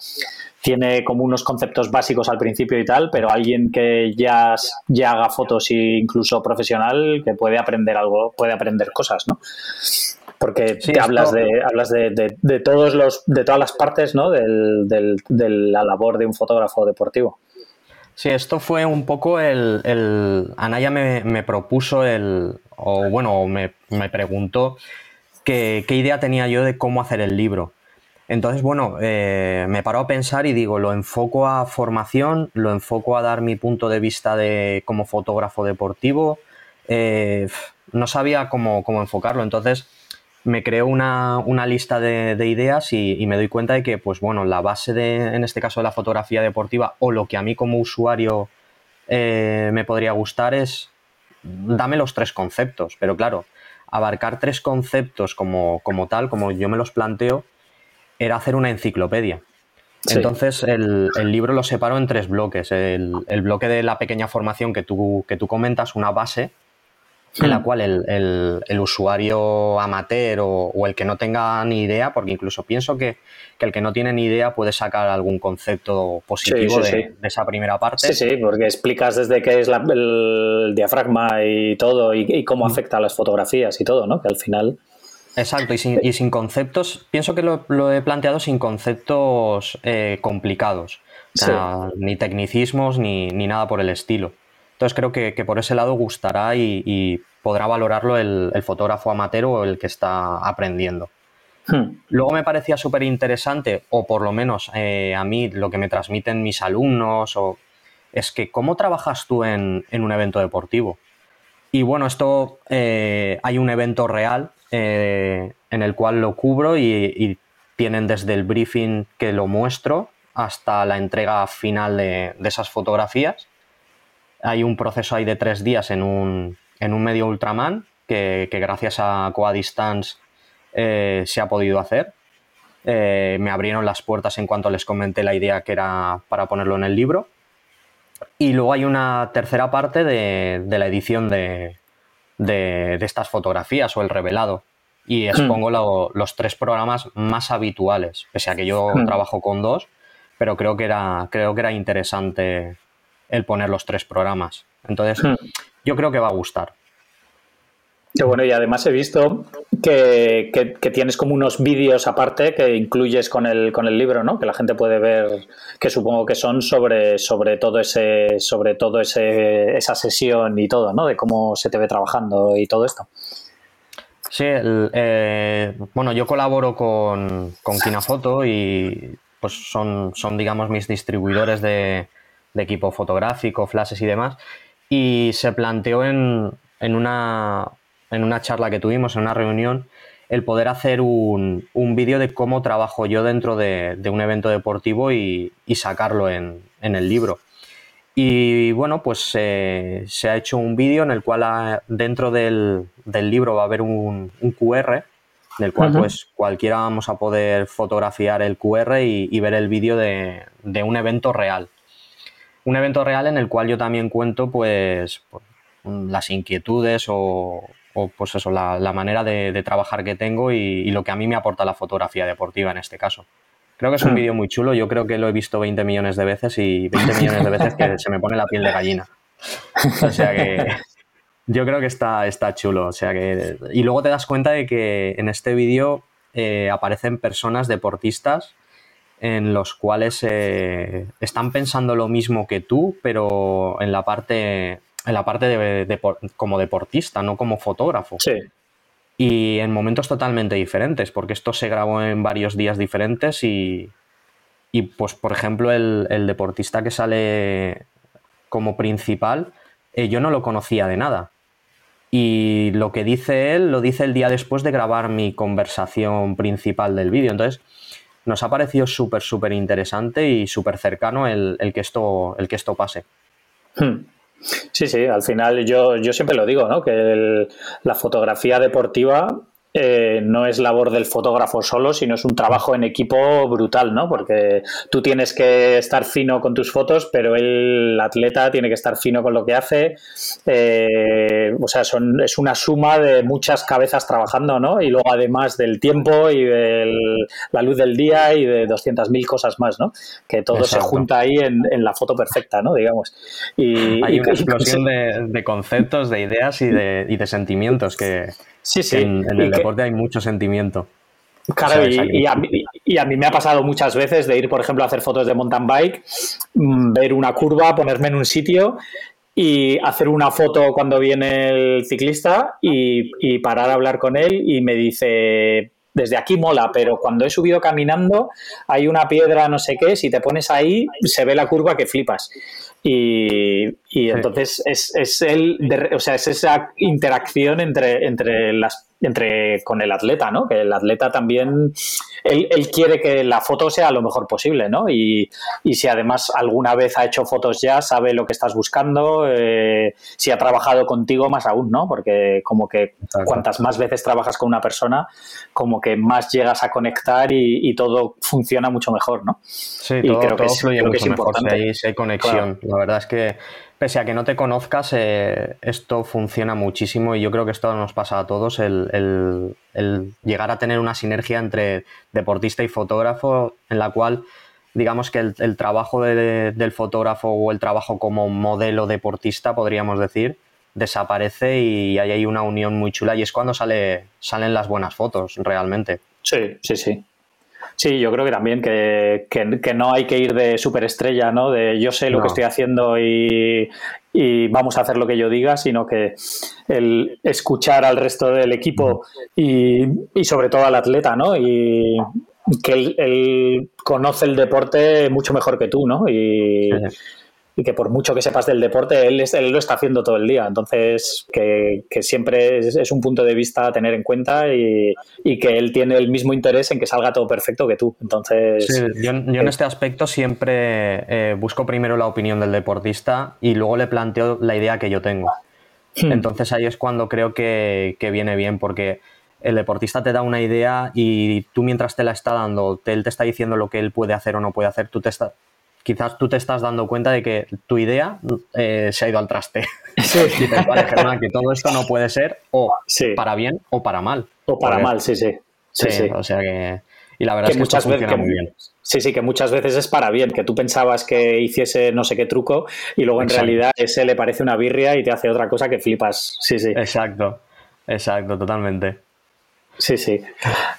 tiene como unos conceptos básicos al principio y tal, pero alguien que ya, ya haga fotos incluso profesional, que puede aprender algo, puede aprender cosas, ¿no? porque hablas de hablas de, de, todos los de todas las partes ¿no? Del, de la labor de un fotógrafo deportivo. Sí, esto fue un poco el... el Anaya me, me, propuso el... o bueno, me, me preguntó qué, idea tenía yo de cómo hacer el libro. Entonces, bueno, eh, me paró a pensar y digo, lo enfoco a formación, lo enfoco a dar mi punto de vista de como fotógrafo deportivo. Eh, no sabía cómo, cómo enfocarlo. Entonces, me creo una, lista de, ideas y, me doy cuenta de que, pues bueno, la base de, en este caso de la fotografía deportiva o lo que a mí como usuario eh, me podría gustar es, dame los tres conceptos, pero claro, abarcar tres conceptos como, como tal, como yo me los planteo, era hacer una enciclopedia. Entonces el, libro lo separo en tres bloques. El, el, bloque de la pequeña formación que tú, que tú comentas, una base, en la cual el, usuario amateur o, el que no tenga ni idea, porque incluso pienso que, el que no tiene ni idea puede sacar algún concepto positivo de, esa primera parte. Sí, sí, porque explicas desde qué es el diafragma y todo y, cómo hmm. afecta a las fotografías y todo, ¿no? Que al final... Exacto, y sin, y sin conceptos, pienso que lo, he planteado sin conceptos eh, complicados, ni tecnicismos ni, ni nada por el estilo. Entonces creo que, por ese lado gustará y, podrá valorarlo el, fotógrafo amateur o el que está aprendiendo. Hmm. Luego me parecía súper interesante, o por lo menos eh, a mí lo que me transmiten mis alumnos, o, es que cómo trabajas tú en, un evento deportivo. Y bueno, esto eh, hay un evento real eh, en el cual lo cubro y, tienen desde el briefing que lo muestro hasta la entrega final de esas fotografías hay un proceso ahí de tres días en un, medio Ultraman que, gracias a Coadistance eh, se ha podido hacer. Eh, me abrieron las puertas en cuanto les comenté la idea que era para ponerlo en el libro. Y luego hay una tercera parte de, la edición de, estas fotografías o el revelado. Y hmm. expongo los tres programas más habituales, pese a que yo hmm. trabajo con dos, pero creo que era, creo que era interesante el poner los tres programas. Entonces, hmm. yo creo que va a gustar. Qué bueno, y además he visto que, tienes como unos vídeos aparte que incluyes con el, con el libro, ¿no? Que la gente puede ver, que supongo que son sobre, sobre todo ese, sobre todo ese, esa sesión y todo, ¿no? De cómo se te ve trabajando y todo esto. Sí, eh, bueno, yo colaboro con, con Kinafoto y pues son, son, digamos, mis distribuidores de, de equipo fotográfico, flashes y demás. Y se planteó en, una, en una charla que tuvimos, en una reunión, el poder hacer un, vídeo de cómo trabajo yo dentro de, un evento deportivo y, sacarlo en, el libro. Y bueno, pues se ha hecho un vídeo en el cual dentro del, libro va a haber un, QR, del cual pues cualquiera vamos a poder fotografiar el QR y, ver el vídeo de, de, un evento real un evento real en el cual yo también cuento pues, las inquietudes o, pues eso, la, manera de, trabajar que tengo y, lo que a mí me aporta la fotografía deportiva en este caso. Creo que es un hmm. vídeo muy chulo, yo creo que lo he visto 20 millones de veces y 20 millones de veces que se me pone la piel de gallina. O sea que yo creo que está, está chulo. O sea que, y luego te das cuenta de que en este vídeo eh, aparecen personas deportistas en los cuales eh, están pensando lo mismo que tú, pero en la parte, en la parte de, como deportista, no como fotógrafo. Sí. Y en momentos totalmente diferentes, porque esto se grabó en varios días diferentes y, y pues, por ejemplo, el, deportista que sale como principal, eh, yo no lo conocía de nada. Y lo que dice él lo dice el día después de grabar mi conversación principal del vídeo. Entonces, nos ha parecido súper, súper interesante y súper cercano el, que esto, el que esto pase. Hmm. Sí, sí, al final yo, yo siempre lo digo, ¿no? Que la fotografía deportiva eh, no es labor del fotógrafo solo, sino es un trabajo en equipo brutal, ¿no? Porque tú tienes que estar fino con tus fotos, pero el atleta tiene que estar fino con lo que hace. Eh, o sea, son, es una suma de muchas cabezas trabajando, ¿no? Y luego además del tiempo y de la luz del día y de 200.000 cosas más, ¿no? Que todo se junta ahí en, la foto perfecta, ¿no? Digamos. Y, Hay una explosión de, conceptos, de ideas y de, y de sentimientos que, sí, sí. en, el deporte hay mucho sentimiento. Claro, y, a mí, me ha pasado muchas veces de ir, por ejemplo, a hacer fotos de mountain bike, mm, ver una curva, ponerme en un sitio y hacer una foto cuando viene el ciclista y, y, parar a hablar con él y me dice, desde aquí mola, pero cuando he subido caminando hay una piedra, no sé qué, si te pones ahí se ve la curva que flipas. Y, entonces es, es, el, o sea, es esa interacción entre, entre las entre con el atleta, ¿no? Que el atleta también, él, quiere que la foto sea lo mejor posible, ¿no? Y, si además alguna vez ha hecho fotos ya, sabe lo que estás buscando, eh, si ha trabajado contigo, más aún, ¿no? Porque como que cuantas más veces trabajas con una persona, como que más llegas a conectar y, todo funciona mucho mejor, ¿no? Sí, todo, creo que fluye mucho mejor si hay, conexión. La verdad es que pese a que no te conozcas, eh, esto funciona muchísimo y yo creo que esto nos pasa a todos, el, llegar a tener una sinergia entre deportista y fotógrafo en la cual digamos que el, trabajo del fotógrafo o el trabajo como modelo deportista, podríamos decir, desaparece y hay ahí una unión muy chula y es cuando sale, salen las buenas fotos realmente. Sí, sí, sí. Sí, yo creo que también que, no hay que ir de superestrella, ¿no? De yo sé lo que estoy haciendo y, vamos a hacer lo que yo diga, sino que el escuchar al resto del equipo y, sobre todo al atleta, ¿no? Y que él, conoce el deporte mucho mejor que tú, ¿no? Y, y que por mucho que sepas del deporte, él, él lo está haciendo todo el día. Entonces, que, siempre es, un punto de vista a tener en cuenta y, que él tiene el mismo interés en que salga todo perfecto que tú. Entonces, yo, en este aspecto siempre eh, busco primero la opinión del deportista y luego le planteo la idea que yo tengo. Hmm. Entonces ahí es cuando creo que, viene bien porque el deportista te da una idea y tú mientras te la está dando, él te está diciendo lo que él puede hacer o no puede hacer, tú te, estás quizás tú te estás dando cuenta de que tu idea eh, se ha ido al traste. Sí. dices, vale, Germán, que todo esto no puede ser o para bien o para mal. O para mal, sí, sí. Sí, o sea que... Y la verdad es que muchas veces, muy bien. Sí, sí, que muchas veces es para bien, que tú pensabas que hiciese no sé qué truco y luego en realidad ese le parece una birria y te hace otra cosa que flipas. Sí, sí. Exacto, exacto, totalmente. Sí, sí.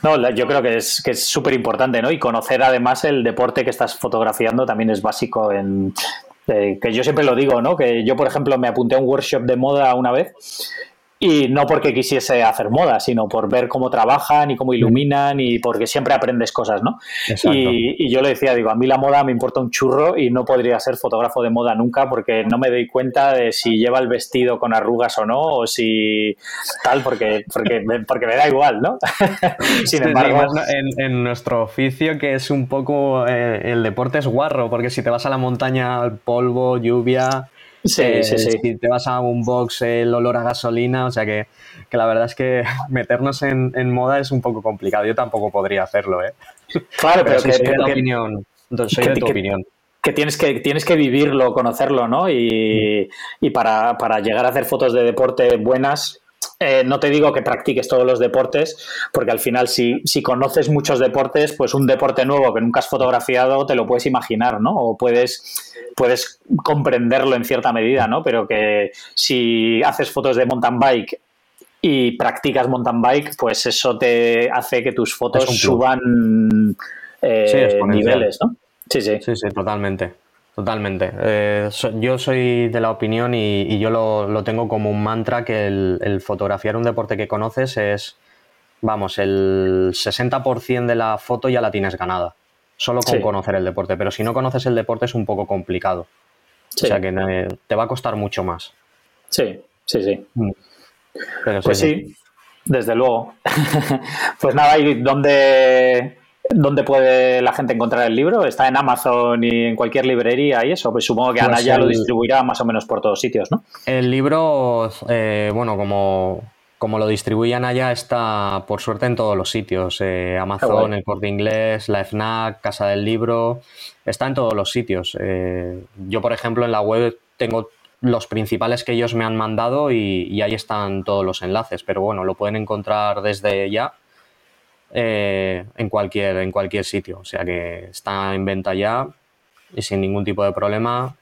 No, yo creo que es que es súper importante, ¿no? Y conocer además el deporte que estás fotografiando también es básico en eh, que yo siempre lo digo, ¿no? Que yo, por ejemplo, me apunté a un workshop de moda una vez y no porque quisiese hacer moda, sino por ver cómo trabajan y cómo iluminan y porque siempre aprendes cosas, ¿no? Y, yo le decía, digo, a mí la moda me importa un churro y no podría ser fotógrafo de moda nunca porque no me doy cuenta de si lleva el vestido con arrugas o no, o si tal, porque, porque, porque me da igual, ¿no? Sin embargo... en, nuestro oficio, que es un poco... Eh, el deporte es guarro, porque si te vas a la montaña, polvo, lluvia Sí, sí, sí. Si te vas a un box, el olor a gasolina, o sea que, la verdad es que meternos en, moda es un poco complicado. Yo tampoco podría hacerlo, ¿eh? Claro, pero, que, soy de tu opinión. Soy de tu opinión. Que tienes que, tienes que vivirlo, conocerlo, ¿no? Y, y para, para llegar a hacer fotos de deporte buenas, eh, no te digo que practiques todos los deportes, porque al final si, si, conoces muchos deportes, pues un deporte nuevo que nunca has fotografiado te lo puedes imaginar, ¿no? O puedes, puedes comprenderlo en cierta medida, ¿no? Pero que si haces fotos de mountain bike y practicas mountain bike, pues eso te hace que tus fotos suban eh, niveles, ¿no? Sí, sí. Sí, sí, totalmente. Totalmente. Eh, yo soy de la opinión y, yo lo, tengo como un mantra que el, fotografiar un deporte que conoces es, vamos, el 60% de la foto ya la tienes ganada, solo con conocer el deporte. Pero si no conoces el deporte es un poco complicado. O sea que eh, te va a costar mucho más. Sí, sí, sí. Mm. pues sí, desde luego. pues nada, ¿y dónde, ¿Dónde puede la gente encontrar el libro? ¿Está en Amazon y en cualquier librería y eso? Pues supongo que Ana pues ya lo distribuirá más o menos por todos sitios, ¿no? El libro, eh, bueno, como como lo distribuyan allá, está por suerte en todos los sitios. Eh, Amazon, el Corte Inglés, la FNAC, Casa del Libro, está en todos los sitios. Eh, yo, por ejemplo, en la web tengo los principales que ellos me han mandado y, ahí están todos los enlaces, pero bueno, lo pueden encontrar desde ya eh, en, cualquier, en cualquier sitio. O sea que está en venta ya y sin ningún tipo de problema.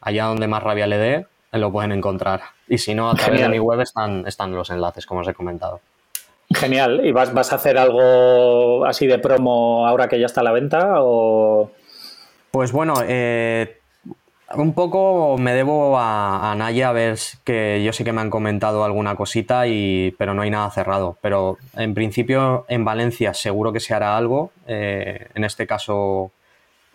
allá donde más rabia le dé, lo pueden encontrar. Y si no, a través de mi web están, están los enlaces, como os he comentado. Genial. ¿Y vas, vas a hacer algo así de promo ahora que ya está a la venta? O... Pues bueno, eh, un poco me debo a, Naya a ver que yo sí que me han comentado alguna cosita, y, pero no hay nada cerrado. Pero en principio en Valencia seguro que se hará algo. Eh, en este caso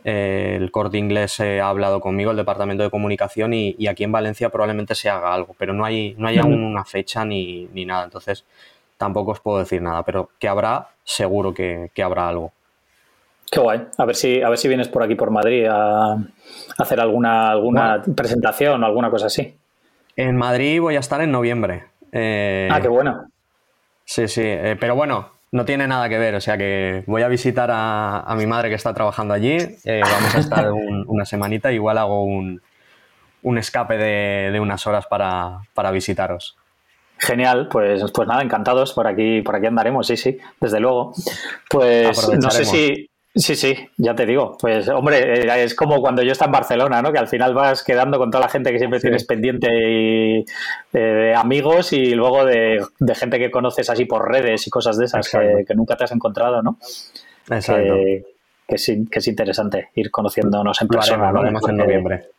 el corte inglés ha hablado conmigo, el departamento de comunicación, y, aquí en Valencia probablemente se haga algo, pero no hay, no hay aún una fecha ni, nada, entonces tampoco os puedo decir nada, pero que habrá, seguro que, habrá algo. Qué guay. A ver si, a ver si vienes por aquí por Madrid a, hacer alguna, alguna presentación o alguna cosa así. En Madrid voy a estar en noviembre. Eh, ah, qué bueno. Sí, sí. Eh, pero bueno, no tiene nada que ver, o sea que voy a visitar a, mi madre que está trabajando allí, eh, vamos a estar una semanita, igual hago un, escape de, unas horas para, visitaros. Genial, pues, pues nada, encantados, por aquí, por aquí andaremos, sí, sí, desde luego. Pues no sé si, Sí, sí, ya te digo. Pues, hombre, eh, es como cuando yo estaba en Barcelona, ¿no? Que al final vas quedando con toda la gente que siempre tienes pendiente y, eh, de amigos y luego de, gente que conoces así por redes y cosas de esas que, nunca te has encontrado, ¿no? Exacto. que, es, que es interesante ir conociéndonos en persona, ¿no? en noviembre.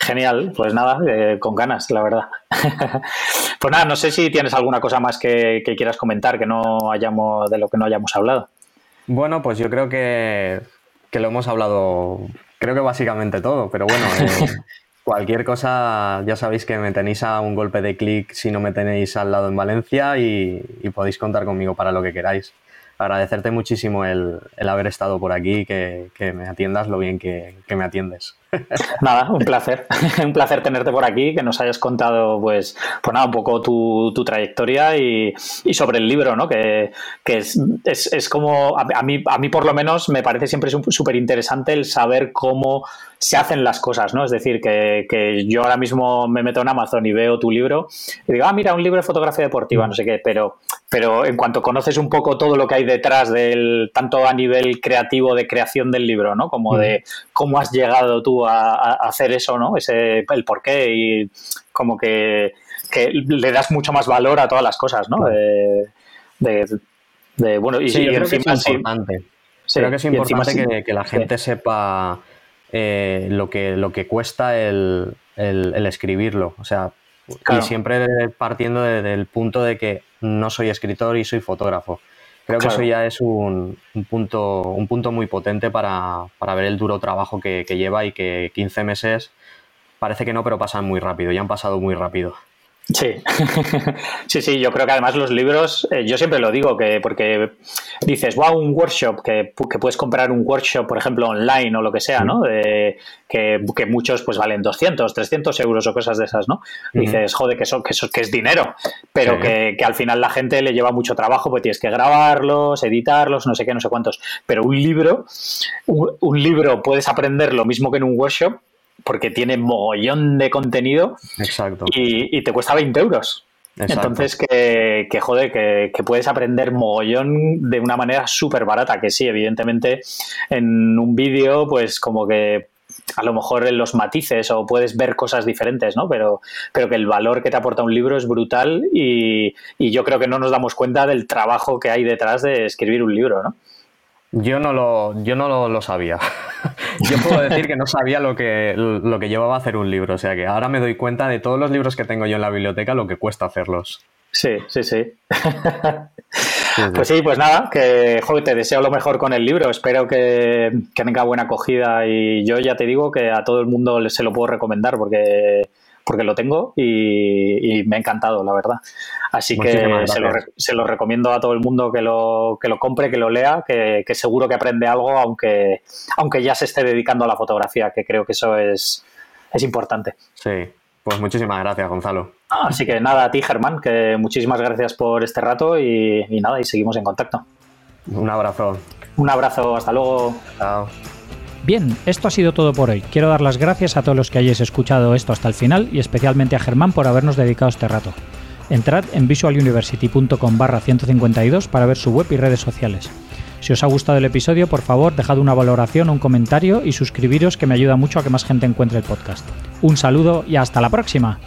Genial, pues nada, eh, con ganas, la verdad. pues nada, no sé si tienes alguna cosa más que, que quieras comentar que no hayamos, de lo que no hayamos hablado. Bueno, pues yo creo que, lo hemos hablado, creo que básicamente todo, pero bueno, eh, cualquier cosa ya sabéis que me tenéis a un golpe de clic si no me tenéis al lado en Valencia y podéis contar conmigo para lo que queráis agradecerte muchísimo el, haber estado por aquí, que, que me atiendas lo bien que, me atiendes. Nada, un placer. un placer tenerte por aquí, que nos hayas contado, pues, pues nada, un poco tu, trayectoria y, sobre el libro, ¿no? Que, es, es, como, a, mí, a mí por lo menos me parece siempre súper interesante el saber cómo se hacen las cosas, ¿no? Es decir, que, que, yo ahora mismo me meto en Amazon y veo tu libro y digo, ah, mira, un libro de fotografía deportiva, no sé qué, pero, pero en cuanto conoces un poco todo lo que hay detrás del, tanto a nivel creativo de creación del libro, ¿no? Como de cómo has llegado tú a, hacer eso, ¿no? Ese, el por qué y como que, le das mucho más valor a todas las cosas, ¿no? De, bueno, y, sí, creo que es importante. creo que es importante que, la gente sepa eh, lo, que, lo que cuesta el, escribirlo. O sea, y siempre partiendo del punto de que no soy escritor y soy fotógrafo. Creo que eso ya es un, punto, un punto muy potente para, ver el duro trabajo que, que, lleva y que 15 meses parece que no, pero pasan muy rápido, ya han pasado muy rápido. Sí, sí, sí, yo creo que además los libros, eh, yo siempre lo digo, que porque dices, wow, un workshop, que, puedes comprar un workshop, por ejemplo, online o lo que sea, ¿no? que, muchos pues valen 200, 300 euros o cosas de esas, ¿no? Dices, joder, que eso, que eso que es dinero, pero que, al final la gente le lleva mucho trabajo, pues tienes que grabarlos, editarlos, no sé qué, no sé cuántos. Pero un libro, un libro puedes aprender lo mismo que en un workshop porque tiene mogollón de contenido Exacto. Y, te cuesta 20 euros. Entonces, que, que jode, que, puedes aprender mogollón de una manera súper barata, que sí, evidentemente en un vídeo, pues como que a lo mejor en los matices o puedes ver cosas diferentes, ¿no? Pero, pero que el valor que te aporta un libro es brutal y, y yo creo que no nos damos cuenta del trabajo que hay detrás de escribir un libro, ¿no? Yo no lo, yo no lo, sabía. yo puedo decir que no sabía lo que, lo que llevaba a hacer un libro. O sea que ahora me doy cuenta de todos los libros que tengo yo en la biblioteca, lo que cuesta hacerlos. Sí, sí, sí. Pues sí, pues nada, que joder, te deseo lo mejor con el libro. Espero que, que tenga buena acogida y yo ya te digo que a todo el mundo se lo puedo recomendar porque porque lo tengo y, me ha encantado, la verdad. Así que se lo, recomiendo a todo el mundo que lo, que lo compre, que lo lea, que, seguro que aprende algo, aunque, aunque ya se esté dedicando a la fotografía, que creo que eso es, es importante. Sí, Pues muchísimas gracias, Gonzalo. Así que nada, a ti, Germán, que muchísimas gracias por este rato y, y nada, y seguimos en contacto. Un abrazo. Un abrazo, hasta luego. Chao. Bien, esto ha sido todo por hoy. Quiero dar las gracias a todos los que hayáis escuchado esto hasta el final y especialmente a Germán por habernos dedicado este rato. Entrad en visualuniversity.com barra 152 para ver su web y redes sociales. Si os ha gustado el episodio, por favor, dejad una valoración, un comentario y suscribiros que me ayuda mucho a que más gente encuentre el podcast. Un saludo y hasta la próxima.